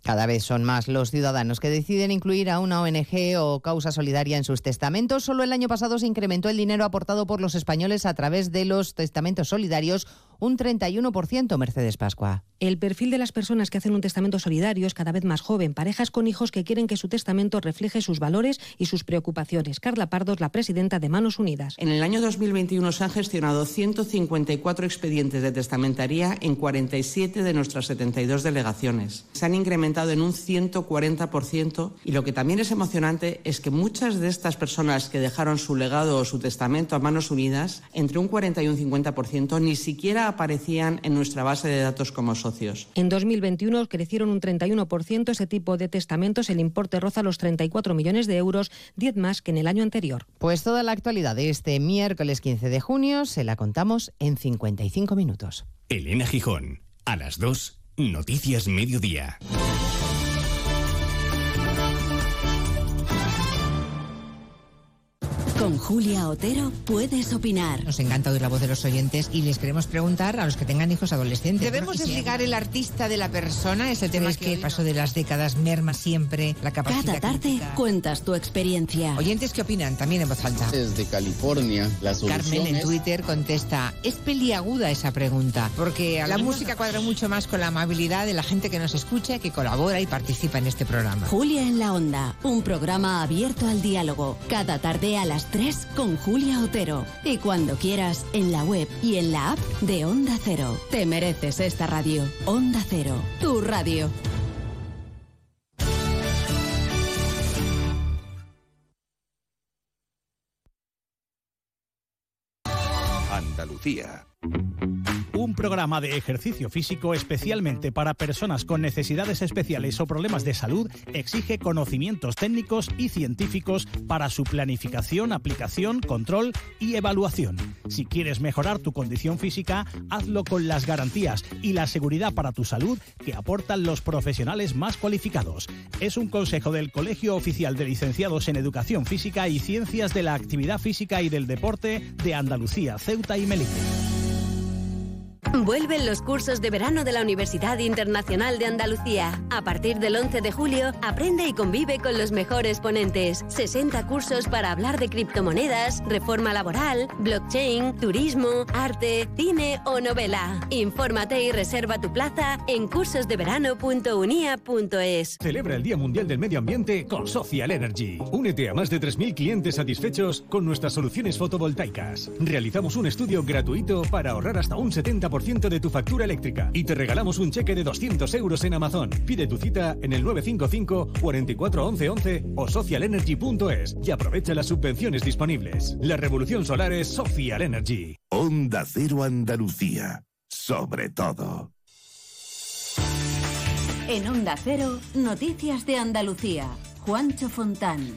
Cada vez son más los ciudadanos que deciden incluir a una ONG o causa solidaria en sus testamentos. Solo el año pasado se incrementó el dinero aportado por los españoles a través de los testamentos solidarios un 31%, Mercedes Pascua. El perfil de las personas que hacen un testamento solidario es cada vez más joven, parejas con hijos que quieren que su testamento refleje sus valores y sus preocupaciones. Carla Pardo es la presidenta de Manos Unidas. En el año 2021 se han gestionado 154 expedientes de testamentaría en 47 de nuestras 72 delegaciones. Se han incrementado en un 140% y lo que también es emocionante es que muchas de estas personas que dejaron su legado o su testamento a Manos Unidas, entre un 40 y un 50%, ni siquiera aparecían en nuestra base de datos como socios. En 2021 crecieron un 31% ese tipo de testamentos. El importe roza los 34 millones de euros, 10 más que en el año anterior. Pues toda la actualidad de este miércoles 15 de junio se la contamos en 55 minutos. Elena Gijón, a las 2, Noticias Mediodía. Con Julia Otero puedes opinar. Nos encanta oír la voz de los oyentes y les queremos preguntar a los que tengan hijos adolescentes. ¿Debemos desligar el artista de la persona? Ese tema es que el paso de las décadas merma siempre la capacidad Cada tarde crítica. cuentas tu experiencia. Oyentes que opinan también en voz alta. Desde California, la solución Carmen en es- Twitter contesta, es peliaguda esa pregunta, porque la música cuadra mucho más con la amabilidad de la gente que nos escucha, que colabora y participa en este programa. Julia en la Onda, un programa abierto al diálogo. Cada tarde a las 3 con Julia Otero. Y cuando quieras, en la web y en la app de Onda Cero. Te mereces esta radio. Onda Cero, tu radio. Andalucía. Un programa de ejercicio físico especialmente para personas con necesidades especiales o problemas de salud exige conocimientos técnicos y científicos para su planificación, aplicación, control y evaluación. Si quieres mejorar tu condición física, hazlo con las garantías y la seguridad para tu salud que aportan los profesionales más cualificados. Es un consejo del Colegio Oficial de Licenciados en Educación Física y Ciencias de la Actividad Física y del Deporte de Andalucía, Ceuta y Melilla. Vuelven los cursos de verano de la Universidad Internacional de Andalucía. A partir del 11 de julio, aprende y convive con los mejores ponentes. 60 cursos para hablar de criptomonedas, reforma laboral, blockchain, turismo, arte, cine o novela. Infórmate y reserva tu plaza en cursosdeverano.unia.es. Celebra el Día Mundial del Medio Ambiente con Social Energy. Únete a más de 3.000 clientes satisfechos con nuestras soluciones fotovoltaicas. Realizamos un estudio gratuito para ahorrar hasta un 70% de tu factura eléctrica y te regalamos un cheque de 200 euros en Amazon. Pide tu cita en el 955 44 11 11 o socialenergy.es y aprovecha las subvenciones disponibles. La revolución solar es Social Energy. Onda Cero Andalucía. Sobre todo. En Onda Cero, noticias de Andalucía. Juancho Fontán.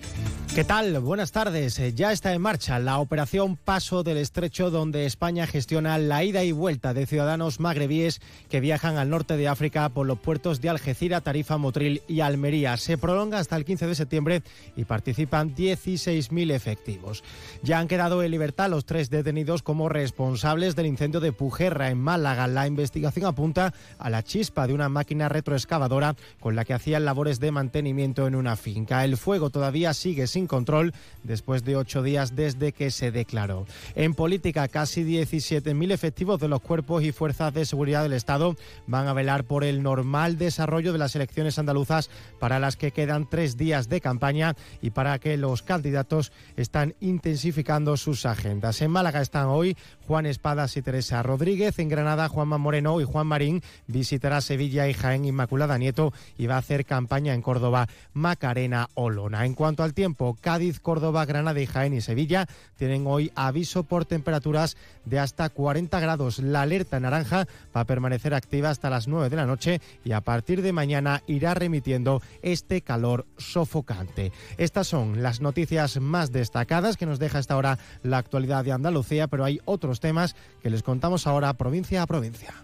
¿Qué tal? Buenas tardes. Eh, Ya está en marcha la operación Paso del Estrecho, donde España gestiona la ida y vuelta de ciudadanos magrebíes que viajan al norte de África por los puertos de Algeciras, Tarifa, Motril y Almería. Se prolonga hasta el 15 de septiembre y participan 16.000 efectivos. Ya han quedado en libertad los tres detenidos como responsables del incendio de Pujerra en Málaga. La investigación apunta a la chispa de una máquina retroexcavadora con la que hacían labores de mantenimiento en una finca. El fuego todavía sigue sin control después de ocho días desde que se declaró. En política, casi 17.000 efectivos de los cuerpos y fuerzas de seguridad del Estado van a velar por el normal desarrollo de las elecciones andaluzas para las que quedan tres días de campaña y para que los candidatos están intensificando sus agendas. En Málaga están hoy Juan Espadas y Teresa Rodríguez. En Granada, Juanma Moreno y Juan Marín visitará Sevilla y Jaén Inmaculada Nieto y va a hacer campaña en Córdoba Macarena Olona. En cuanto al tiempo, Cádiz, Córdoba, Granada y Jaén y Sevilla tienen hoy aviso por temperaturas de hasta 40 grados. La alerta naranja va a permanecer activa hasta las 9 de la noche y a partir de mañana irá remitiendo este calor sofocante. Estas son las noticias más destacadas que nos deja hasta ahora la actualidad de Andalucía, pero hay otros temas que les contamos ahora provincia a provincia.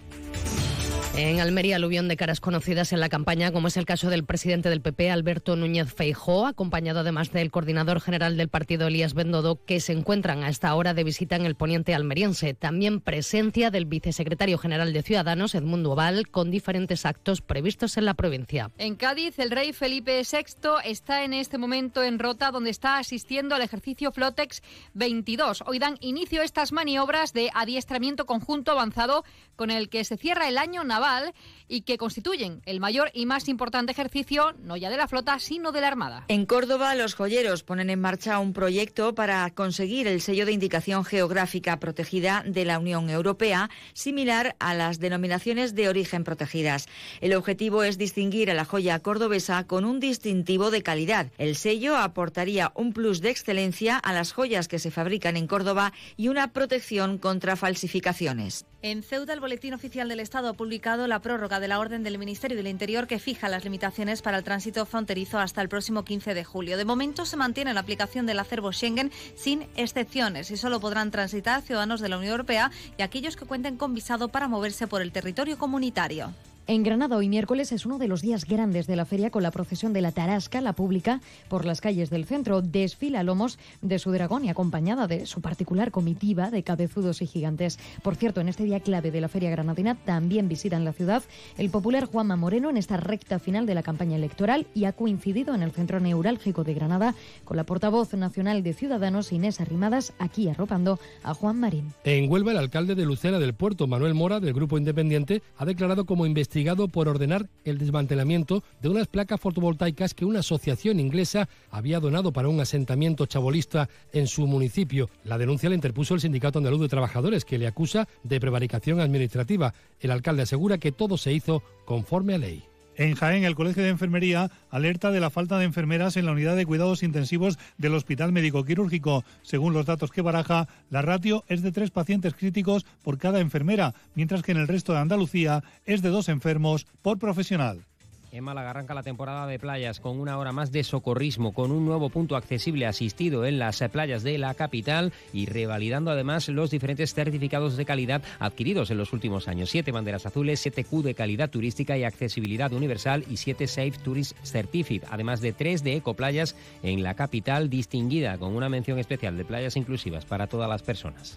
En Almería, aluvión de caras conocidas en la campaña, como es el caso del presidente del PP, Alberto Núñez Feijó, acompañado además del coordinador general del partido, Elías Bendodo, que se encuentran a esta hora de visita en el poniente almeriense. También presencia del vicesecretario general de Ciudadanos, Edmundo Oval, con diferentes actos previstos en la provincia. En Cádiz, el rey Felipe VI está en este momento en Rota, donde está asistiendo al ejercicio Flotex 22. Hoy dan inicio estas maniobras de adiestramiento conjunto avanzado con el que se cierra el año naval Carnaval y que constituyen el mayor y más importante ejercicio no ya de la flota, sino de la Armada. En Córdoba, los joyeros ponen en marcha un proyecto para conseguir el sello de indicación geográfica protegida de la Unión Europea, similar a las denominaciones de origen protegidas. El objetivo es distinguir a la joya cordobesa con un distintivo de calidad. El sello aportaría un plus de excelencia a las joyas que se fabrican en Córdoba y una protección contra falsificaciones. En Ceuta, el Boletín Oficial del Estado ha publicado la prórroga de la orden del Ministerio del Interior que fija las limitaciones para el tránsito fronterizo hasta el próximo 15 de julio. De momento se mantiene la aplicación del acervo Schengen sin excepciones y solo podrán transitar ciudadanos de la Unión Europea y aquellos que cuenten con visado para moverse por el territorio comunitario. En Granada hoy miércoles es uno de los días grandes de la feria con la procesión de la Tarasca, la pública, por las calles del centro. Desfila lomos de su dragón y acompañada de su particular comitiva de cabezudos y gigantes. Por cierto, en este día clave de la feria granadina también visitan la ciudad el popular Juanma Moreno en esta recta final de la campaña electoral y ha coincidido en el centro neurálgico de Granada con la portavoz nacional de Ciudadanos Inés Arrimadas, aquí arropando a Juan Marín. En Huelva, el alcalde de Lucena del Puerto, Manuel Mora, del Grupo Independiente, ha declarado como investigado investigado por ordenar el desmantelamiento de unas placas fotovoltaicas que una asociación inglesa había donado para un asentamiento chabolista en su municipio. La denuncia la interpuso el Sindicato Andaluz de Trabajadores, que le acusa de prevaricación administrativa. El alcalde asegura que todo se hizo conforme a ley. En Jaén, el Colegio de Enfermería alerta de la falta de enfermeras en la unidad de cuidados intensivos del Hospital Médico Quirúrgico. Según los datos que baraja, la ratio es de tres pacientes críticos por cada enfermera, mientras que en el resto de Andalucía es de dos enfermos por profesional. En Málaga arranca la temporada de playas con una hora más de socorrismo, con un nuevo punto accesible asistido en las playas de la capital y revalidando además los diferentes certificados de calidad adquiridos en los últimos años. Siete banderas azules, 7 Q de calidad turística y accesibilidad universal y siete Safe Tourist Certificate, además de tres de ecoplayas en la capital distinguida con una mención especial de playas inclusivas para todas las personas.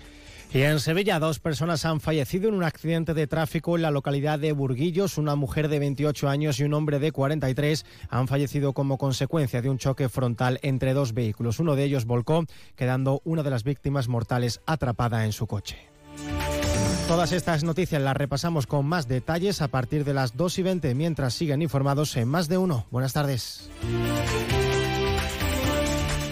Y en Sevilla, dos personas han fallecido en un accidente de tráfico en la localidad de Burguillos. Una mujer de 28 años y un hombre de 43 han fallecido como consecuencia de un choque frontal entre dos vehículos. Uno de ellos volcó, quedando una de las víctimas mortales atrapada en su coche. Todas estas noticias las repasamos con más detalles a partir de las 2 y 20, mientras siguen informados en más de uno. Buenas tardes.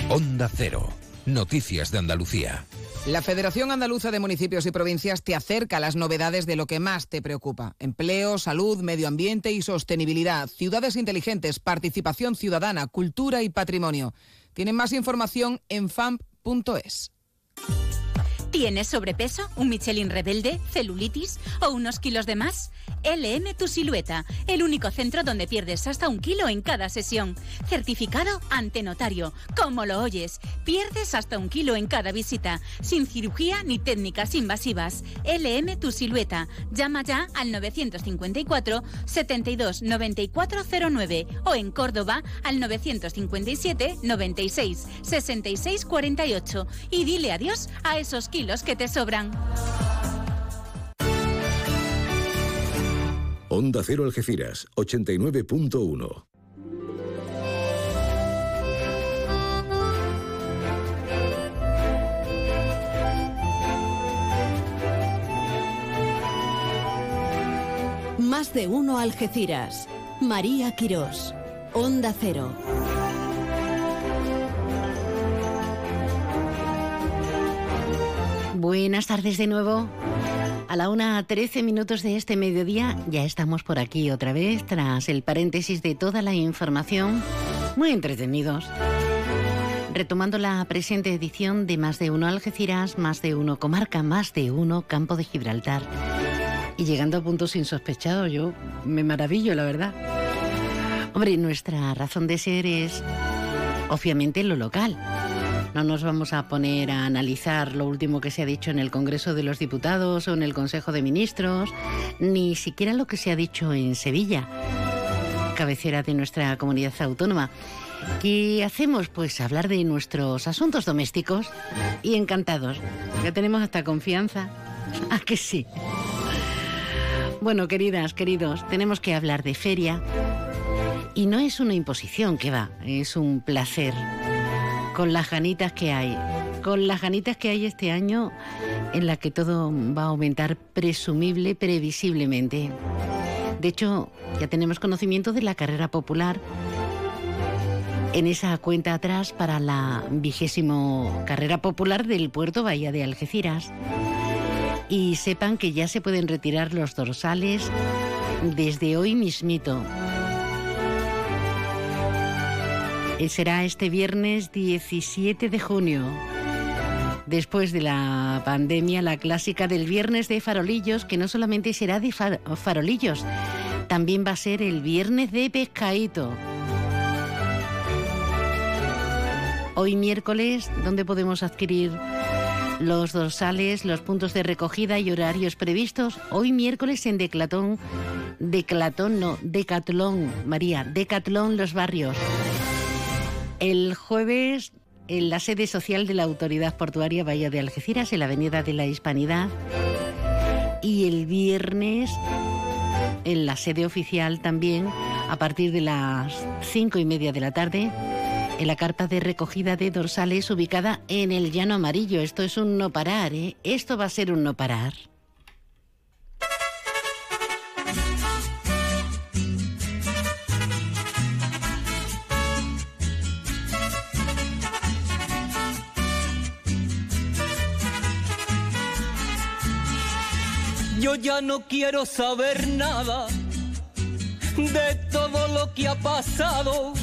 Onda Cero. Noticias de Andalucía. La Federación Andaluza de Municipios y Provincias te acerca a las novedades de lo que más te preocupa. Empleo, salud, medio ambiente y sostenibilidad, ciudades inteligentes, participación ciudadana, cultura y patrimonio. Tienen más información en famp.es. ¿Tienes sobrepeso, un Michelin rebelde, celulitis o unos kilos de más? LM Tu Silueta, el único centro donde pierdes hasta un kilo en cada sesión. Certificado ante notario. Como lo oyes, pierdes hasta un kilo en cada visita, sin cirugía ni técnicas invasivas. LM Tu Silueta. Llama ya al 954 72 9409 o en Córdoba al 957 96 66 48 y dile adiós a esos kilos los que te sobran. Onda Cero Algeciras, 89.1. Más de uno Algeciras. María Quirós. Onda Cero. Buenas tardes de nuevo. A la una 13 minutos de este mediodía ya estamos por aquí otra vez tras el paréntesis de toda la información. Muy entretenidos. Retomando la presente edición de Más de Uno Algeciras, Más de Uno Comarca, Más de Uno Campo de Gibraltar. Y llegando a puntos insospechados, yo me maravillo, la verdad. Hombre, nuestra razón de ser es obviamente lo local No nos vamos a poner a analizar lo último que se ha dicho en el Congreso de los Diputados o en el Consejo de Ministros, ni siquiera lo que se ha dicho en Sevilla, cabecera de nuestra comunidad autónoma. ¿Qué hacemos? Pues hablar de nuestros asuntos domésticos y encantados. Ya tenemos hasta confianza. ¿A que sí? Bueno, queridas, queridos, tenemos que hablar de feria. Y no es una imposición que va, es un placer. Con las ganitas que hay, con las ganitas que hay este año en la que todo va a aumentar presumible, previsiblemente. De hecho, ya tenemos conocimiento de la carrera popular en esa cuenta atrás para la vigésimo carrera popular del puerto Bahía de Algeciras. Y sepan que ya se pueden retirar los dorsales desde hoy mismito. Será este viernes 17 de junio. Después de la pandemia, la clásica del viernes de farolillos, que no solamente será de farolillos, también va a ser el viernes de pescadito. Hoy miércoles, ¿dónde podemos adquirir los dorsales, los puntos de recogida y horarios previstos? Hoy miércoles en Declatón, Declatón no, Decatlón, María, Decatlón Los Barrios. El jueves en la sede social de la Autoridad Portuaria Bahía de Algeciras, en la Avenida de la Hispanidad. Y el viernes en la sede oficial también, a partir de las cinco y media de la tarde, en la carpa de recogida de dorsales ubicada en el Llano Amarillo. Esto es un no parar, ¿eh? Esto va a ser un no parar. Yo ya no quiero saber nada de todo lo que ha pasado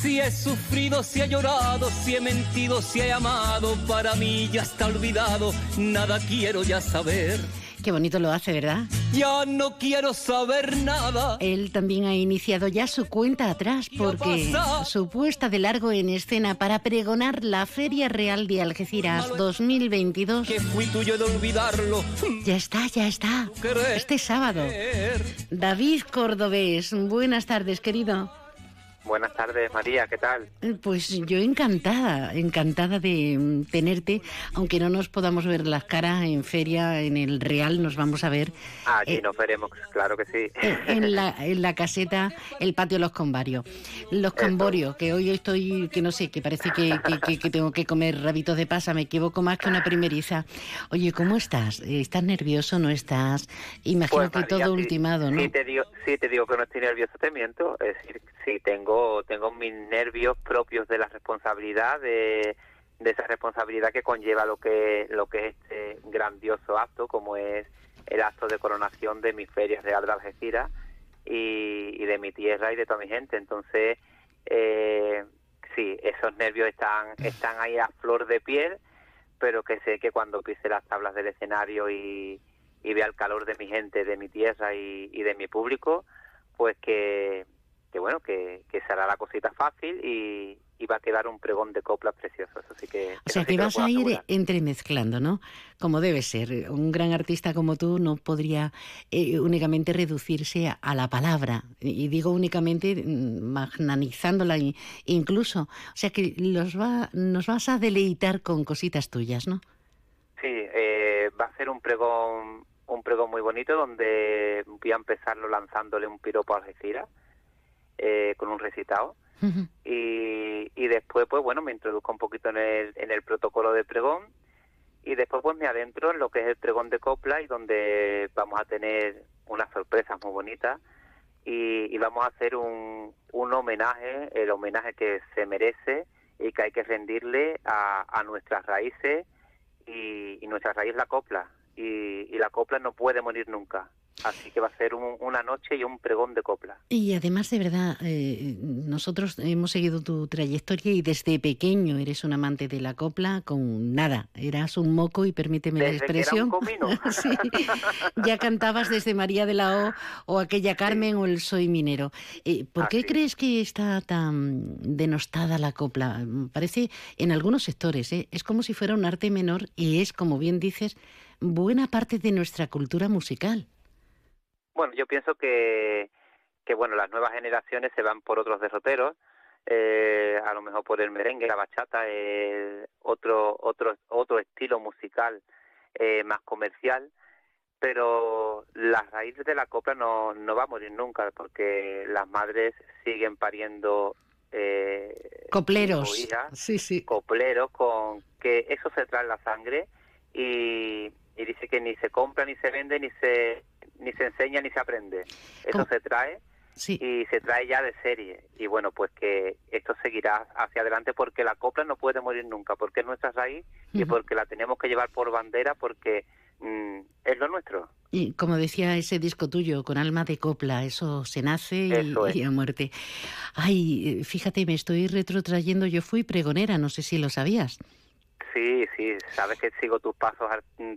si he sufrido, si he llorado, si he mentido, si he amado, para mí ya está olvidado, nada quiero ya saber. Qué bonito lo hace, ¿verdad? Ya no quiero saber nada. Él también ha iniciado ya su cuenta atrás porque su puesta de largo en escena para pregonar la Feria Real de Algeciras 2022. Que fui tuyo de olvidarlo. Ya está, ya está. Este sábado. David Cordobés, buenas tardes, querido. Buenas tardes, María, ¿qué tal? Pues yo encantada, encantada de mm, tenerte, aunque no nos podamos ver las caras en feria, en el Real nos vamos a ver. Allí eh, nos veremos, claro que sí. Eh, en la, en la caseta, el patio Los Convarios. Los Camborios, que hoy estoy, que no sé, que parece que, que, tengo que comer rabitos de pasa, me equivoco más que una primeriza. Oye, ¿cómo estás? ¿Estás nervioso, no estás? Imagino pues, que todo ultimado, ¿no? Sí te, digo, sí te digo que no estoy nervioso, te miento. Es decir, sí tengo tengo, mis nervios propios de la responsabilidad, de, esa responsabilidad que conlleva lo que, lo que es este grandioso acto, como es el acto de coronación de mi feria real de Algeciras y, de mi tierra y de toda mi gente. Entonces, eh, sí, esos nervios están, están ahí a flor de piel, pero que sé que cuando pise las tablas del escenario y, vea el calor de mi gente, de mi tierra y de mi público, pues que, que bueno, que, que será la cosita fácil y, va a quedar un pregón de coplas preciosos. Así que, o sea, que, vas a ir entremezclando, ¿no? Como debe ser. Un gran artista como tú no podría eh, únicamente reducirse a, la palabra. Y digo únicamente mm, magnanizándola incluso. O sea, que los va, nos vas a deleitar con cositas tuyas, ¿no? Sí, eh, va a ser un pregón un pregón muy bonito donde voy a empezarlo lanzándole un piropo a Algeciras eh, con un recitado. y, y después, pues bueno, me introduzco un poquito en el, en el protocolo de pregón. Y después pues me adentro en lo que es el pregón de copla y donde vamos a tener unas sorpresas muy bonitas. Y, vamos a hacer un, un homenaje, el homenaje que se merece y que hay que rendirle a, a nuestras raíces y, y nuestra raíz la copla y, y, la copla no puede morir nunca Así que va a ser una noche y un pregón de copla. Y además, de verdad, eh, nosotros hemos seguido tu trayectoria y desde pequeño eres un amante de la copla con nada. Eras un moco y permíteme la expresión. sí, ya cantabas desde María de la O o aquella Carmen o el Soy Minero. Eh, ¿Por qué crees que está tan denostada la copla? Parece en algunos sectores, ¿eh? es como si fuera un arte menor y es, como bien dices, buena parte de nuestra cultura musical. Bueno, yo pienso que, que bueno, las nuevas generaciones se van por otros derroteros, eh, a lo mejor por el merengue, la bachata, eh, otro, otro, otro estilo musical eh, más comercial, pero las raíces de la copla no, no va a morir nunca, porque las madres siguen pariendo eh, copleros, sí, sí. copleros con que eso se trae en la sangre y, y dice que ni se compra ni se vende ni se ni se enseña ni se aprende. Eso se trae y se trae ya de serie. Y bueno, pues que esto seguirá hacia adelante porque la copla no puede morir nunca, porque es nuestra raíz y porque la tenemos que llevar por bandera porque mm, es lo nuestro. Y como decía ese disco tuyo, con alma de copla, eso se nace y, y, a muerte. Ay, eh, fíjate, me estoy retrotrayendo, yo fui pregonera, no sé si lo sabías. Sí, sí, sabes que sigo tus pasos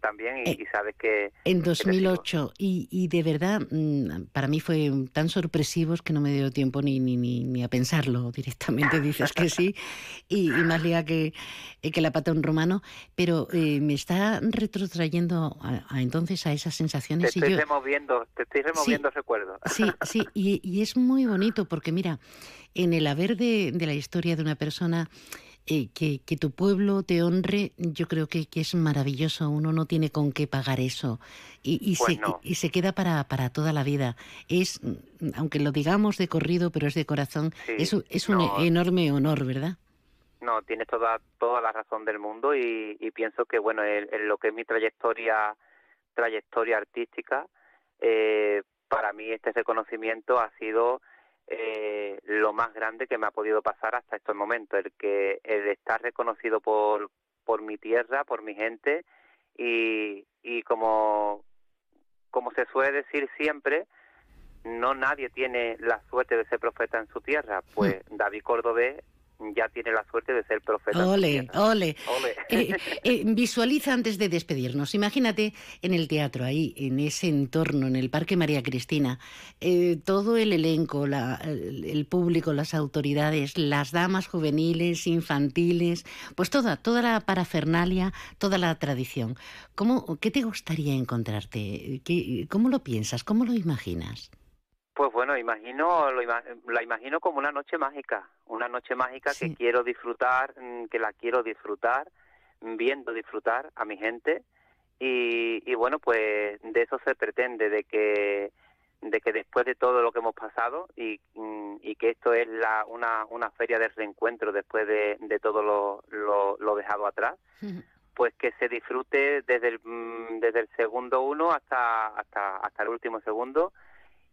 también y, eh, sabes que... En 2008, y, y, de verdad, mm, para mí fue tan sorpresivos que no me dio tiempo ni, ni, ni, a pensarlo directamente, dices que sí, y, más liga que, eh, que la pata un romano, pero eh, me está retrotrayendo a, entonces a esas sensaciones. Te estoy removiendo, te estoy removiendo recuerdos. Sí, sí, y, y, es muy bonito porque mira, en el haber de, de la historia de una persona eh, que, que, tu pueblo te honre, yo creo que, que, es maravilloso. Uno no tiene con qué pagar eso. Y, y, se, y se, queda para, para, toda la vida. Es, aunque lo digamos de corrido, pero es de corazón, es, es un enorme honor, ¿verdad? No, tienes toda, toda la razón del mundo y, pienso que, bueno, en, lo que es mi trayectoria, trayectoria artística, eh, para mí este reconocimiento ha sido eh, lo más grande que me ha podido pasar hasta estos momentos, el que el estar reconocido por, por mi tierra, por mi gente y, y como, como se suele decir siempre, no nadie tiene la suerte de ser profeta en su tierra, pues mm. David Cordobés ya tiene la suerte de ser profeta. Ole, ole. Eh, eh, visualiza antes de despedirnos. Imagínate en el teatro, ahí, en ese entorno, en el Parque María Cristina, eh, todo el elenco, el, público, las autoridades, las damas juveniles, infantiles, pues toda, toda la parafernalia, toda la tradición. ¿Cómo, ¿Qué te gustaría encontrarte? ¿Qué, ¿Cómo lo piensas? ¿Cómo lo imaginas? Pues bueno, imagino, lo la imagino como una noche mágica, una noche mágica que quiero disfrutar, mm, que la quiero disfrutar, viendo disfrutar a mi gente. Y, y bueno, pues de eso se pretende, de que de que después de todo lo que hemos pasado y, mm, y que esto es la, una, una feria de reencuentro después de, de todo lo, lo, lo dejado atrás, pues que se disfrute desde el, mm, desde el segundo uno hasta, hasta, hasta el último segundo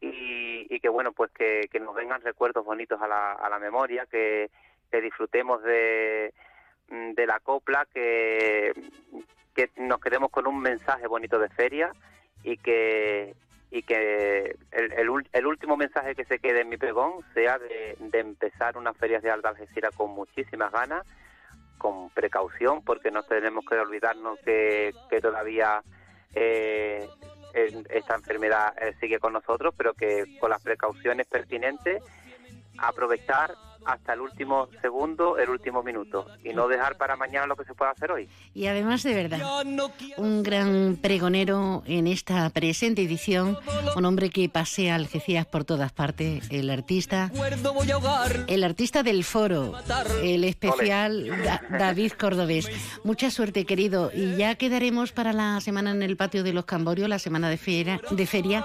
y, que bueno pues que, nos vengan recuerdos bonitos a la, a la memoria que, disfrutemos de, mm, de la copla que, que nos quedemos con un mensaje bonito de feria y que y que el, el, último mensaje que se quede en mi pregón sea de, de empezar unas ferias de Alta Algeciras con muchísimas ganas, con precaución, porque no tenemos que olvidarnos que, que todavía eh, esta enfermedad eh, sigue con nosotros, pero que con las precauciones pertinentes aprovechar hasta el último segundo, el último minuto y no dejar para mañana lo que se puede hacer hoy. Y además de verdad, un gran pregonero en esta presente edición, un hombre que pasea Algeciras por todas partes, el artista, el artista del foro, el especial David Cordobés. Mucha suerte, querido, y ya quedaremos para la semana en el patio de los Camborios, la semana de feria, de feria,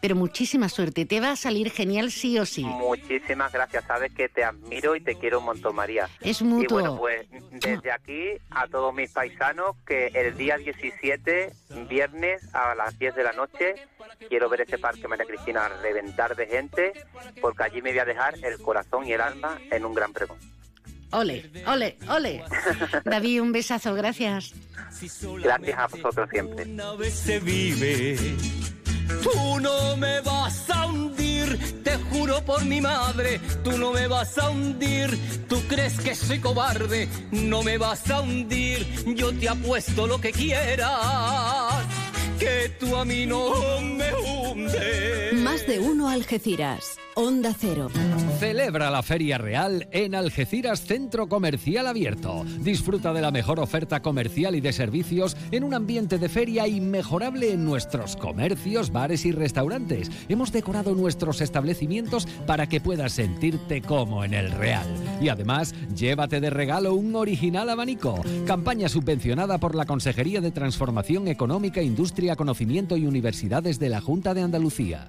pero muchísima suerte. Te va a salir genial sí o sí. Muchísimas gracias, sabes que te admiro y te quiero un montón, María. Es mutuo. Y bueno, pues desde aquí a todos mis paisanos que el día 17, viernes a las 10 de la noche, quiero ver ese parque María Cristina reventar de gente, porque allí me voy a dejar el corazón y el alma en un gran pregón. Ole, ole, ole. David, un besazo, gracias. Gracias a vosotros siempre. Tú no me vas a hundir, te juro por mi madre, tú no me vas a hundir. Tú crees que soy cobarde, no me vas a hundir. Yo te apuesto lo que quieras, que tú a mí no me hundes. Más de uno Algeciras. Onda Cero. Celebra la Feria Real en Algeciras Centro Comercial Abierto. Disfruta de la mejor oferta comercial y de servicios en un ambiente de feria inmejorable en nuestros comercios, bares y restaurantes. Hemos decorado nuestros establecimientos para que puedas sentirte como en el Real. Y además, llévate de regalo un original abanico. Campaña subvencionada por la Consejería de Transformación Económica, Industria, Conocimiento y Universidades de la Junta de Andalucía.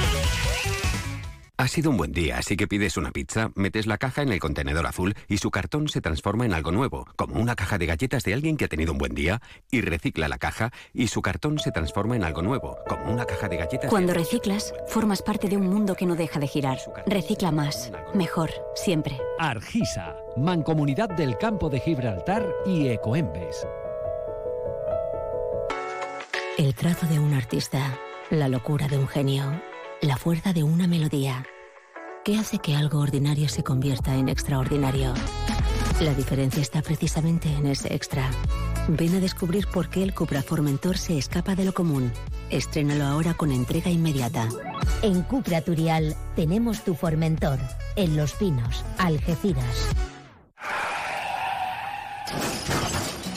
Ha sido un buen día, así que pides una pizza, metes la caja en el contenedor azul y su cartón se transforma en algo nuevo, como una caja de galletas de alguien que ha tenido un buen día, y recicla la caja y su cartón se transforma en algo nuevo, como una caja de galletas. Cuando reciclas, formas parte de un mundo que no deja de girar. Recicla más, mejor, siempre. Argisa, Mancomunidad del Campo de Gibraltar y Ecoembes. El trazo de un artista, la locura de un genio, la fuerza de una melodía. ¿Qué hace que algo ordinario se convierta en extraordinario? La diferencia está precisamente en ese extra. Ven a descubrir por qué el Cupra Formentor se escapa de lo común. Estrénalo ahora con entrega inmediata. En Cupra Turial tenemos tu Formentor. En Los Pinos, Algeciras.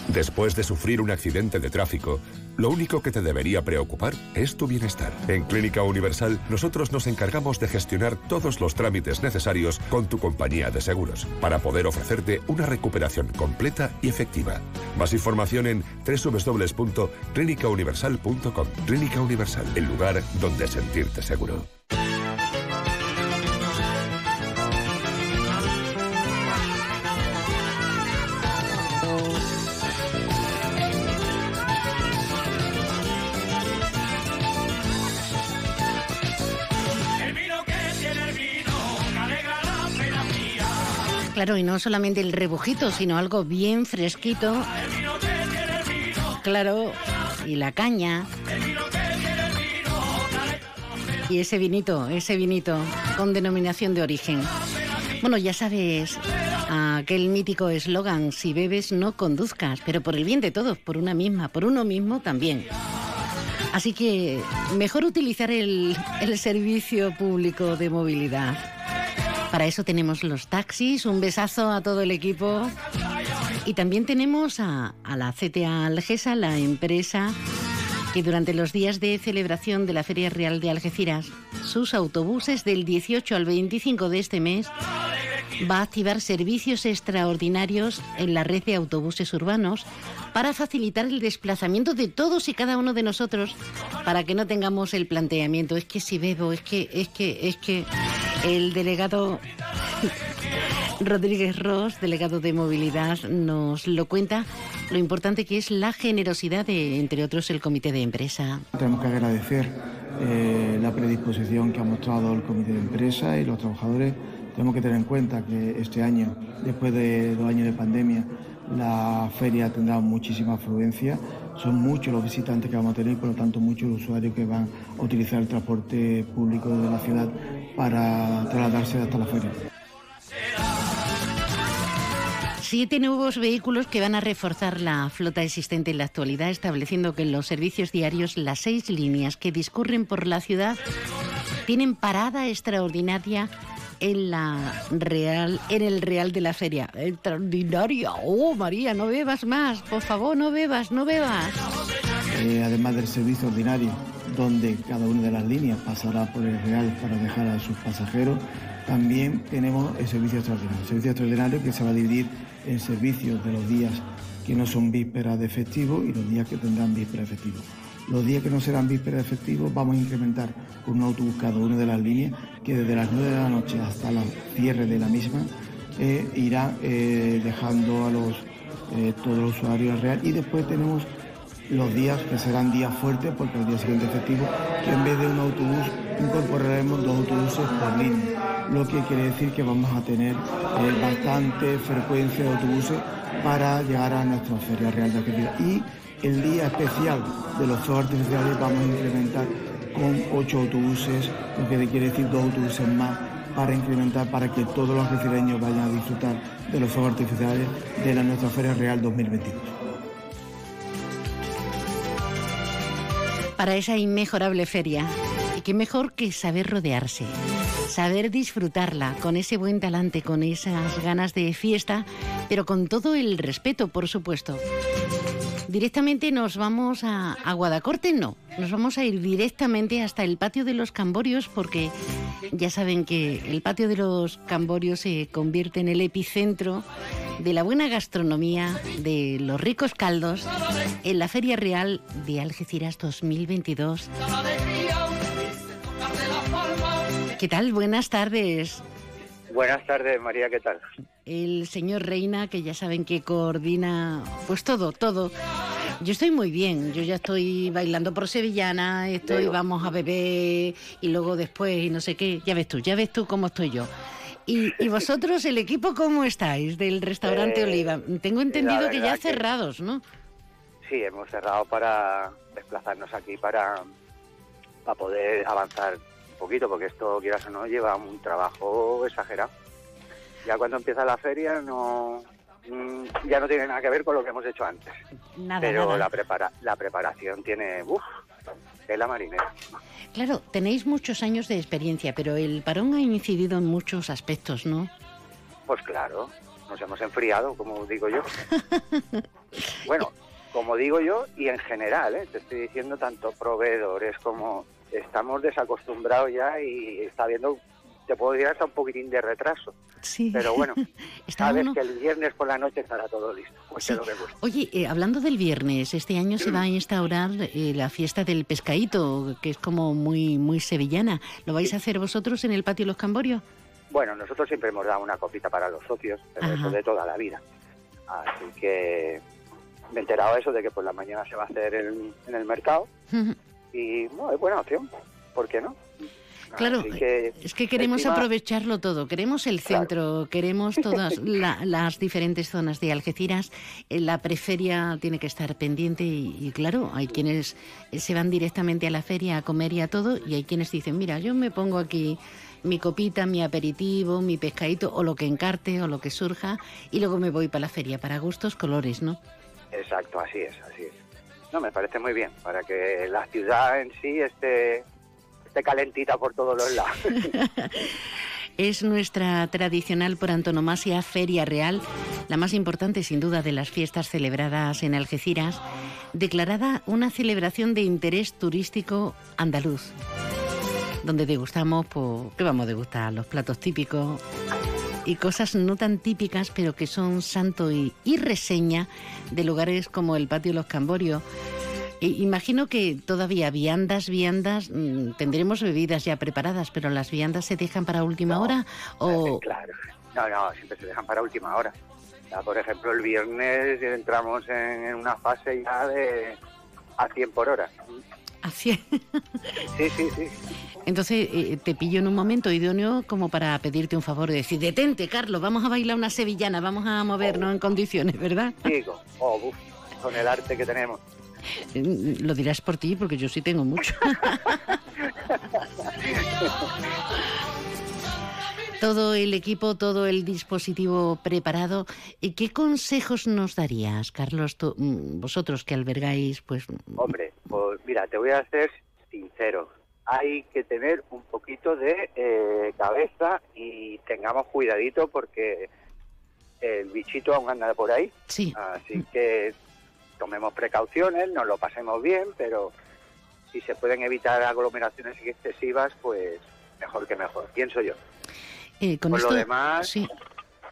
Después de sufrir un accidente de tráfico, lo único que te debería preocupar es tu bienestar. En Clínica Universal, nosotros nos encargamos de gestionar todos los trámites necesarios con tu compañía de seguros para poder ofrecerte una recuperación completa y efectiva. Más información en www.clinicauniversal.com. Clínica Universal, el lugar donde sentirte seguro. Claro, y no solamente el rebujito, sino algo bien fresquito. Claro, y la caña. Y ese vinito, ese vinito con denominación de origen. Bueno, ya sabes aquel mítico eslogan, si bebes no conduzcas, pero por el bien de todos, por una misma, por uno mismo también. Así que mejor utilizar el, el servicio público de movilidad. Para eso tenemos los taxis, un besazo a todo el equipo. Y también tenemos a, a la CTA Algesa, la empresa que durante los días de celebración de la Feria Real de Algeciras, sus autobuses del 18 al 25 de este mes va a activar servicios extraordinarios en la red de autobuses urbanos para facilitar el desplazamiento de todos y cada uno de nosotros para que no tengamos el planteamiento es que si bebo, es que es que es que el delegado Rodríguez Ross, delegado de movilidad, nos lo cuenta lo importante que es la generosidad de, entre otros, el comité de empresa. Tenemos que agradecer eh, la predisposición que ha mostrado el comité de empresa y los trabajadores. Tenemos que tener en cuenta que este año, después de dos años de pandemia, la feria tendrá muchísima afluencia. Son muchos los visitantes que vamos a tener, por lo tanto muchos los usuarios que van a utilizar el transporte público de la ciudad para trasladarse hasta la feria. Siete nuevos vehículos que van a reforzar la flota existente en la actualidad, estableciendo que en los servicios diarios las seis líneas que discurren por la ciudad tienen parada extraordinaria en la Real, en el Real de la Feria. Extraordinaria. Oh, María, no bebas más. Por favor, no bebas, no bebas. Eh, además del servicio ordinario, donde cada una de las líneas pasará por el Real para dejar a sus pasajeros, también tenemos el servicio extraordinario. El servicio extraordinario que se va a dividir en servicios de los días que no son vísperas de efectivo y los días que tendrán vísperas de efectivo. Los días que no serán vísperas de efectivo vamos a incrementar con un autobús cada una de las líneas que desde las 9 de la noche hasta el cierre de la misma eh, irá eh, dejando a los, eh, todos los usuarios real y después tenemos los días que serán días fuertes porque el día siguiente efectivo que en vez de un autobús incorporaremos dos autobuses por línea lo que quiere decir que vamos a tener bastante frecuencia de autobuses para llegar a nuestra feria real de Algeciras y el día especial de los fuegos artificiales vamos a incrementar con ocho autobuses, lo que quiere decir dos autobuses más para incrementar, para que todos los algecireños vayan a disfrutar de los fuegos artificiales de la nuestra Feria Real 2022. Para esa inmejorable feria, y qué mejor que saber rodearse, saber disfrutarla con ese buen talante, con esas ganas de fiesta, pero con todo el respeto, por supuesto. Directamente nos vamos a, Guadacorte, no. Nos vamos a ir directamente hasta el patio de los Camborios porque ya saben que el patio de los Camborios se convierte en el epicentro de la buena gastronomía, de los ricos caldos, en la Feria Real de Algeciras 2022. ¿Qué tal? Buenas tardes. Buenas tardes, María, ¿qué tal? El señor Reina, que ya saben que coordina, pues todo, todo. Yo estoy muy bien, yo ya estoy bailando por sevillana, estoy, vamos a beber y luego después y no sé qué. Ya ves tú, ya ves tú cómo estoy yo. ¿Y, vosotros, el equipo, cómo estáis del restaurante eh, Oliva? Tengo entendido que ya cerrados, ¿no? Sí, hemos cerrado para desplazarnos aquí para, para poder avanzar poquito, porque esto, quieras o no, lleva un trabajo exagerado. Ya cuando empieza la feria no mm, ya no tiene nada que ver con lo que hemos hecho antes. Pero La, prepara, la preparación tiene, uff, es la marinera. Claro, tenéis muchos años de experiencia, pero el parón ha incidido en muchos aspectos, ¿no? Pues claro, nos hemos enfriado, como digo yo. bueno, como digo yo, y en general, ¿eh? te estoy diciendo tanto proveedores como estamos desacostumbrados ya y está viendo, te puedo decir hasta un poquitín de retraso. Sí. Pero bueno, sabes que el viernes por la noche estará todo listo. Pues Oye, eh, hablando del viernes, este año se va a instaurar eh, la fiesta del pescadito, que es como muy, muy sevillana. ¿Lo vais a hacer vosotros en el patio Los Camborios? Bueno, nosotros siempre hemos dado una copita para los socios, pero eso de toda la vida. Así que me he enterado eso de que por la mañana se va a hacer en, el mercado y no, es buena opción, ¿por qué no? Claro, es que queremos aprovecharlo todo. Queremos el centro, queremos todas las diferentes zonas de Algeciras. Eh, la preferia tiene que estar pendiente y, claro, hay quienes se van directamente a la feria a comer y a todo y hay quienes dicen, mira, yo me pongo aquí mi copita, mi aperitivo, mi pescadito o lo que encarte o lo que surja y luego me voy para la feria, para gustos, colores, ¿no? Exacto, así es, así es. No, me parece muy bien, para que la ciudad en sí esté, esté calentita por todos los lados. es nuestra tradicional por antonomasia Feria Real, la más importante sin duda de las fiestas celebradas en Algeciras, declarada una celebración de interés turístico andaluz, donde degustamos, pues, ¿qué vamos a degustar? Los platos típicos, y cosas no tan típicas, pero que son santo y, reseña de lugares como el Patio Los Camborios. E imagino que todavía viandas, viandas, mm, tendremos bebidas ya preparadas, pero las viandas se dejan para última hora o... Claro, no, no, siempre se dejan para última hora. por ejemplo, el viernes entramos en, una fase ya de a 100 por hora. ¿A 100? sí, sí, sí. Entonces eh, te pillo en un momento idóneo como para pedirte un favor y decir, detente, Carlos, vamos a bailar una sevillana, vamos a movernos en condiciones, ¿verdad? Digo, oh, con el arte que tenemos. Eh, lo dirás por ti, porque yo sí tengo mucho. todo el equipo, todo el dispositivo preparado. ¿Y qué consejos nos darías, Carlos, mm, vosotros que albergáis? pues Hombre, pues mira, te voy a ser sincero hay que tener un poquito de eh, cabeza y tengamos cuidadito porque el bichito aún anda por ahí. Sí. Así que tomemos precauciones, nos lo pasemos bien, pero si se pueden evitar aglomeraciones excesivas, pues mejor que mejor, pienso yo. Eh, con Por lo demás, sí.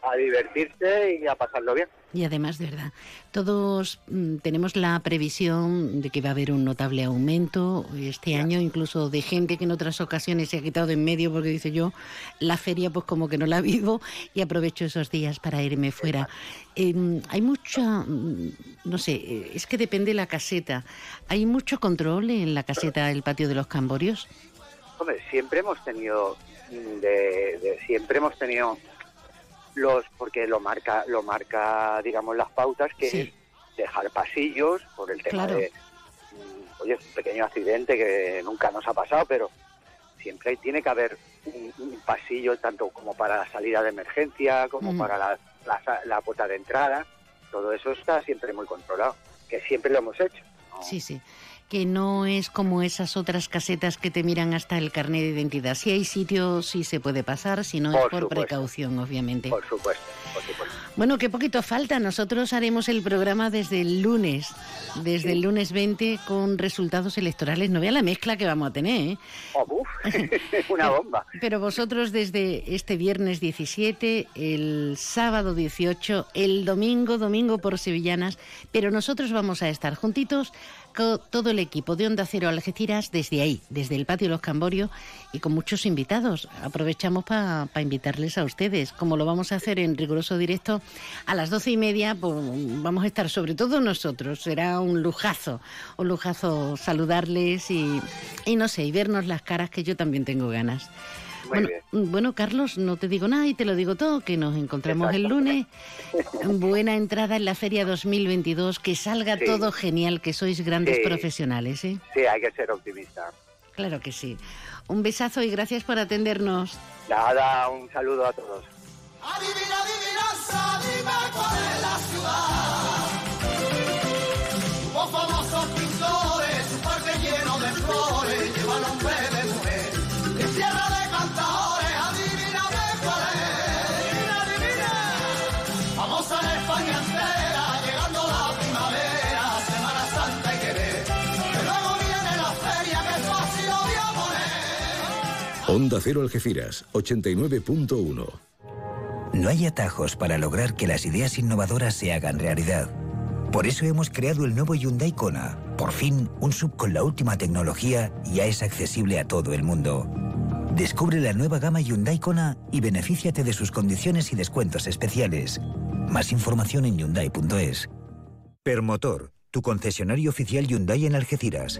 a divertirse y a pasarlo bien. Y además, de verdad, todos mm, tenemos la previsión de que va a haber un notable aumento este año, incluso de gente que en otras ocasiones se ha quitado de en medio porque dice yo, la feria pues como que no la vivo y aprovecho esos días para irme fuera. Eh, hay mucha, mm, no sé, eh, es que depende la caseta. ¿Hay mucho control en la caseta del patio de los Camborios? Hombre, siempre hemos tenido, de, de- siempre hemos tenido los, porque lo marca, lo marca, digamos, las pautas, que es dejar pasillos por el tema Claro. de, mm, oye, un pequeño accidente que nunca nos ha pasado, pero siempre tiene que haber un, un pasillo tanto como para la salida de emergencia, como Mm. para la, la puerta de entrada. Todo eso está siempre muy controlado, que siempre lo hemos hecho. Sí, sí. Que no es como esas otras casetas que te miran hasta el carnet de identidad. Si hay sitio, sí se puede pasar, si no es Por por supuesto. precaución, obviamente. Por supuesto, por supuesto. Bueno, qué poquito falta. Nosotros haremos el programa desde el lunes, desde el lunes 20 con resultados electorales. No vea la mezcla que vamos a tener, ¿eh? Oh, uf, una bomba. Pero vosotros desde este viernes 17, el sábado 18, el domingo, domingo por Sevillanas, pero nosotros vamos a estar juntitos todo el equipo de Onda Cero Algeciras desde ahí, desde el patio Los Camborios y con muchos invitados. Aprovechamos para invitarles a ustedes, como lo vamos a hacer en riguroso directo a las doce y media, pues vamos a estar sobre todo nosotros. Será un lujazo, un lujazo saludarles y, y no sé, y vernos las caras que yo también tengo ganas. Muy bueno, bien. bueno, Carlos, no te digo nada y te lo digo todo, que nos encontramos el lunes. Buena entrada en la Feria 2022, que salga Sí. todo genial, que sois grandes Sí. profesionales, ¿eh? Sí, hay que ser optimista. Claro que sí. Un besazo y gracias por atendernos. Nada, un saludo a todos. Adivina, adivinanza, dime cuál es la ciudad. Onda Cero Algeciras, 89.1. No hay atajos para lograr que las ideas innovadoras se hagan realidad. Por eso hemos creado el nuevo Hyundai Kona. Por fin, un sub con la última tecnología ya es accesible a todo el mundo. Descubre la nueva gama Hyundai Kona y benefíciate de sus condiciones y descuentos especiales. Más información en hyundai.es. Permotor, tu concesionario oficial Hyundai en Algeciras.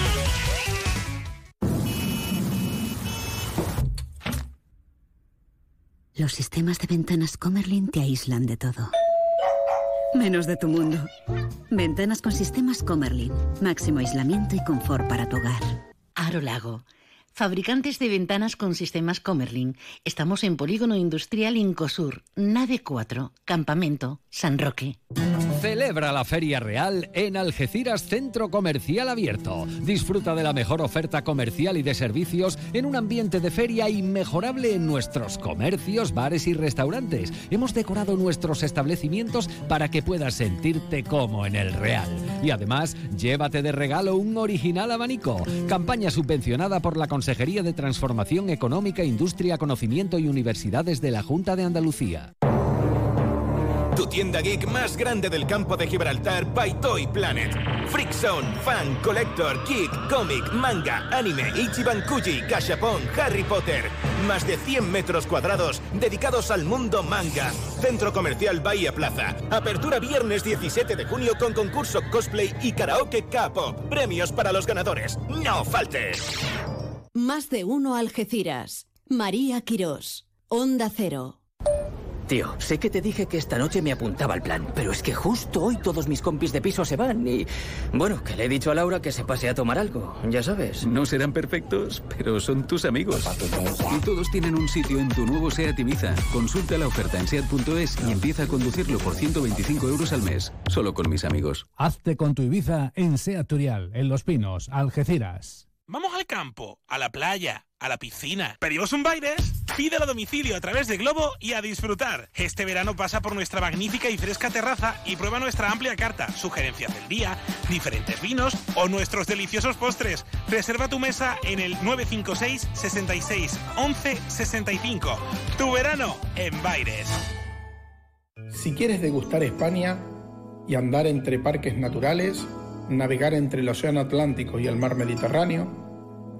Los sistemas de ventanas Comerlin te aíslan de todo. Menos de tu mundo. Ventanas con sistemas Comerlin. Máximo aislamiento y confort para tu hogar. Aro Lago. Fabricantes de ventanas con sistemas Comerlin. Estamos en Polígono Industrial Incosur, Nave 4, Campamento, San Roque. Celebra la Feria Real en Algeciras Centro Comercial Abierto. Disfruta de la mejor oferta comercial y de servicios en un ambiente de feria inmejorable en nuestros comercios, bares y restaurantes. Hemos decorado nuestros establecimientos para que puedas sentirte como en el Real. Y además, llévate de regalo un original abanico. Campaña subvencionada por la Consejería de Transformación Económica, Industria, Conocimiento y Universidades de la Junta de Andalucía. Tu tienda geek más grande del campo de Gibraltar by Toy Planet. Freak Fan, Collector, Geek, Comic, Manga, Anime, Ichiban Kuji, Harry Potter. Más de 100 metros cuadrados dedicados al mundo manga. Centro Comercial Bahía Plaza. Apertura viernes 17 de junio con concurso cosplay y karaoke K-pop. Premios para los ganadores. ¡No faltes! Más de uno Algeciras. María Quirós. Onda Cero. Tío, sé que te dije que esta noche me apuntaba al plan, pero es que justo hoy todos mis compis de piso se van y... Bueno, que le he dicho a Laura que se pase a tomar algo, ya sabes. No serán perfectos, pero son tus amigos. Y todos tienen un sitio en tu nuevo SEAT Ibiza. Consulta la oferta en SEAT.es y empieza a conducirlo por 125 euros al mes, solo con mis amigos. Hazte con tu Ibiza en SEAT Turial, en Los Pinos, Algeciras. Vamos al campo, a la playa, a la piscina. ¿Pedimos un Baires? Pídelo a domicilio a través de Globo y a disfrutar. Este verano pasa por nuestra magnífica y fresca terraza y prueba nuestra amplia carta, sugerencias del día, diferentes vinos o nuestros deliciosos postres. Reserva tu mesa en el 956 66 11 65. Tu verano en Baires. Si quieres degustar España y andar entre parques naturales, navegar entre el Océano Atlántico y el Mar Mediterráneo,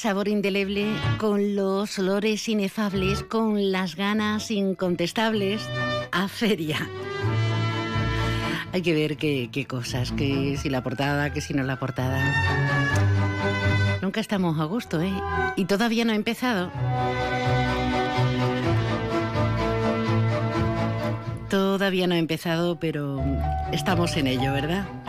Sabor indeleble, con los olores inefables, con las ganas incontestables, a feria. Hay que ver qué, cosas, que si la portada, que si no la portada. Nunca estamos a gusto, ¿eh? Y todavía no ha empezado. Todavía no ha empezado, pero estamos en ello, ¿verdad?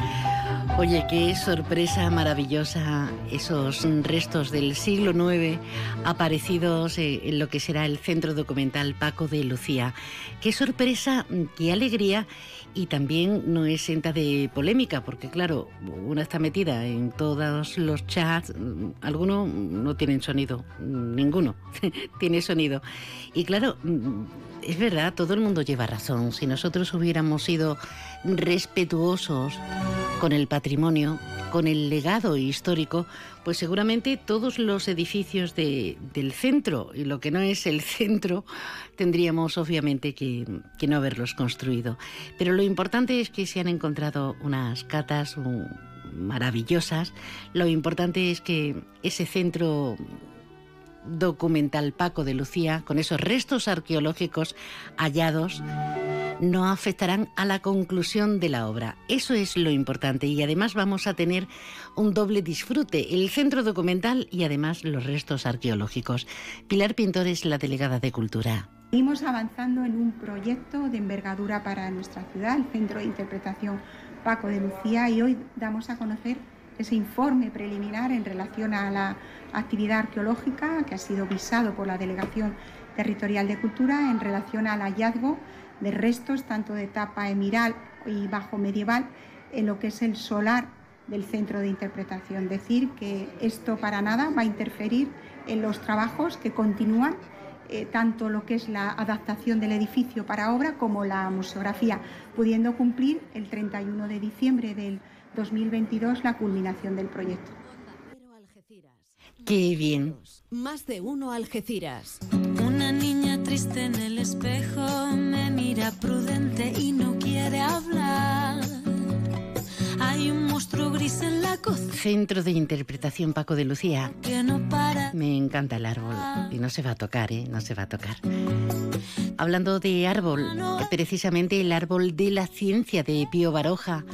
Oye, qué sorpresa maravillosa esos restos del siglo IX aparecidos eh, en lo que será el centro documental Paco de Lucía. Qué sorpresa, qué alegría y también no es senta de polémica, porque claro, una está metida en todos los chats, algunos no tienen sonido, ninguno tiene sonido. Y claro, es verdad, todo el mundo lleva razón. Si nosotros hubiéramos sido respetuosos con el patrimonio, con el legado histórico, pues seguramente todos los edificios de, del centro, y lo que no es el centro, tendríamos obviamente que, que, no haberlos construido. Pero lo importante es que se han encontrado unas catas maravillosas. Lo importante es que ese centro documental Paco de Lucía, con esos restos arqueológicos hallados, no afectarán a la conclusión de la obra. Eso es lo importante y además vamos a tener un doble disfrute, el centro documental y además los restos arqueológicos. Pilar Pintor es la delegada de Cultura. Seguimos avanzando en un proyecto de envergadura para nuestra ciudad, el Centro de Interpretación Paco de Lucía, y hoy damos a conocer ese informe preliminar en relación a la actividad arqueológica que ha sido visado por la Delegación Territorial de Cultura en relación al hallazgo de restos tanto de etapa emiral y bajo medieval en lo que es el solar del centro de interpretación. Decir que esto para nada va a interferir en los trabajos que continúan, eh, tanto lo que es la adaptación del edificio para obra como la museografía, pudiendo cumplir el 31 de diciembre del 2022 la culminación del proyecto. Qué bien. Más de uno Algeciras. Una niña triste en el espejo me mira prudente y no quiere hablar. Hay un monstruo gris en la cocina. Centro de Interpretación Paco de Lucía. Que no para. Me encanta el árbol. Y no se va a tocar, ¿eh? No se va a tocar. Hablando de árbol, precisamente el árbol de la ciencia de Pío Baroja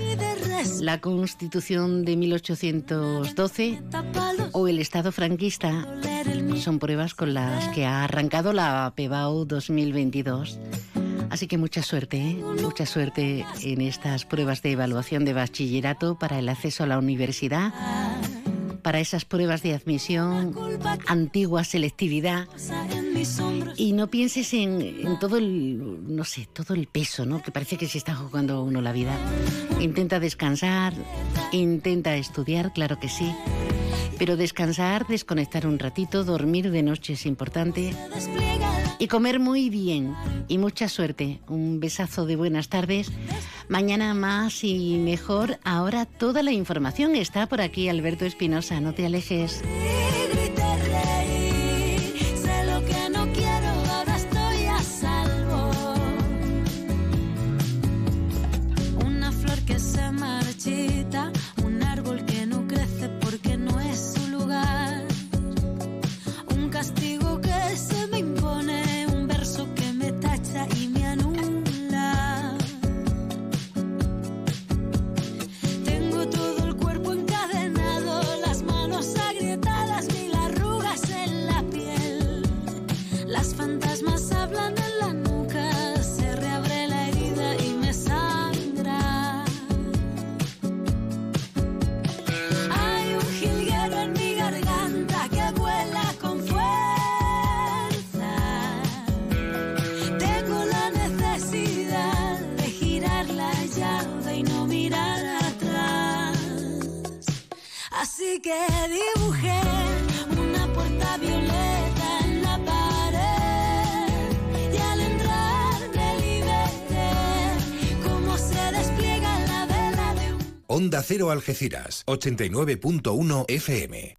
la Constitución de 1812 o el Estado franquista son pruebas con las que ha arrancado la PEBAU 2022. Así que mucha suerte, ¿eh? mucha suerte en estas pruebas de evaluación de bachillerato para el acceso a la universidad, para esas pruebas de admisión, antigua selectividad. Y no pienses en, todo el, no sé, todo el peso, ¿no? Que parece que se está jugando uno la vida. Intenta descansar, intenta estudiar, claro que sí. Pero descansar, desconectar un ratito, dormir de noche es importante. Y comer muy bien. Y mucha suerte. Un besazo de buenas tardes. Mañana más y mejor. Ahora toda la información está por aquí, Alberto Espinosa. No te alejes. eta Que dibujé una puerta violeta en la pared y al entrar me liberté cómo se despliega la vela de un Onda Cero Algeciras, 89.1 FM.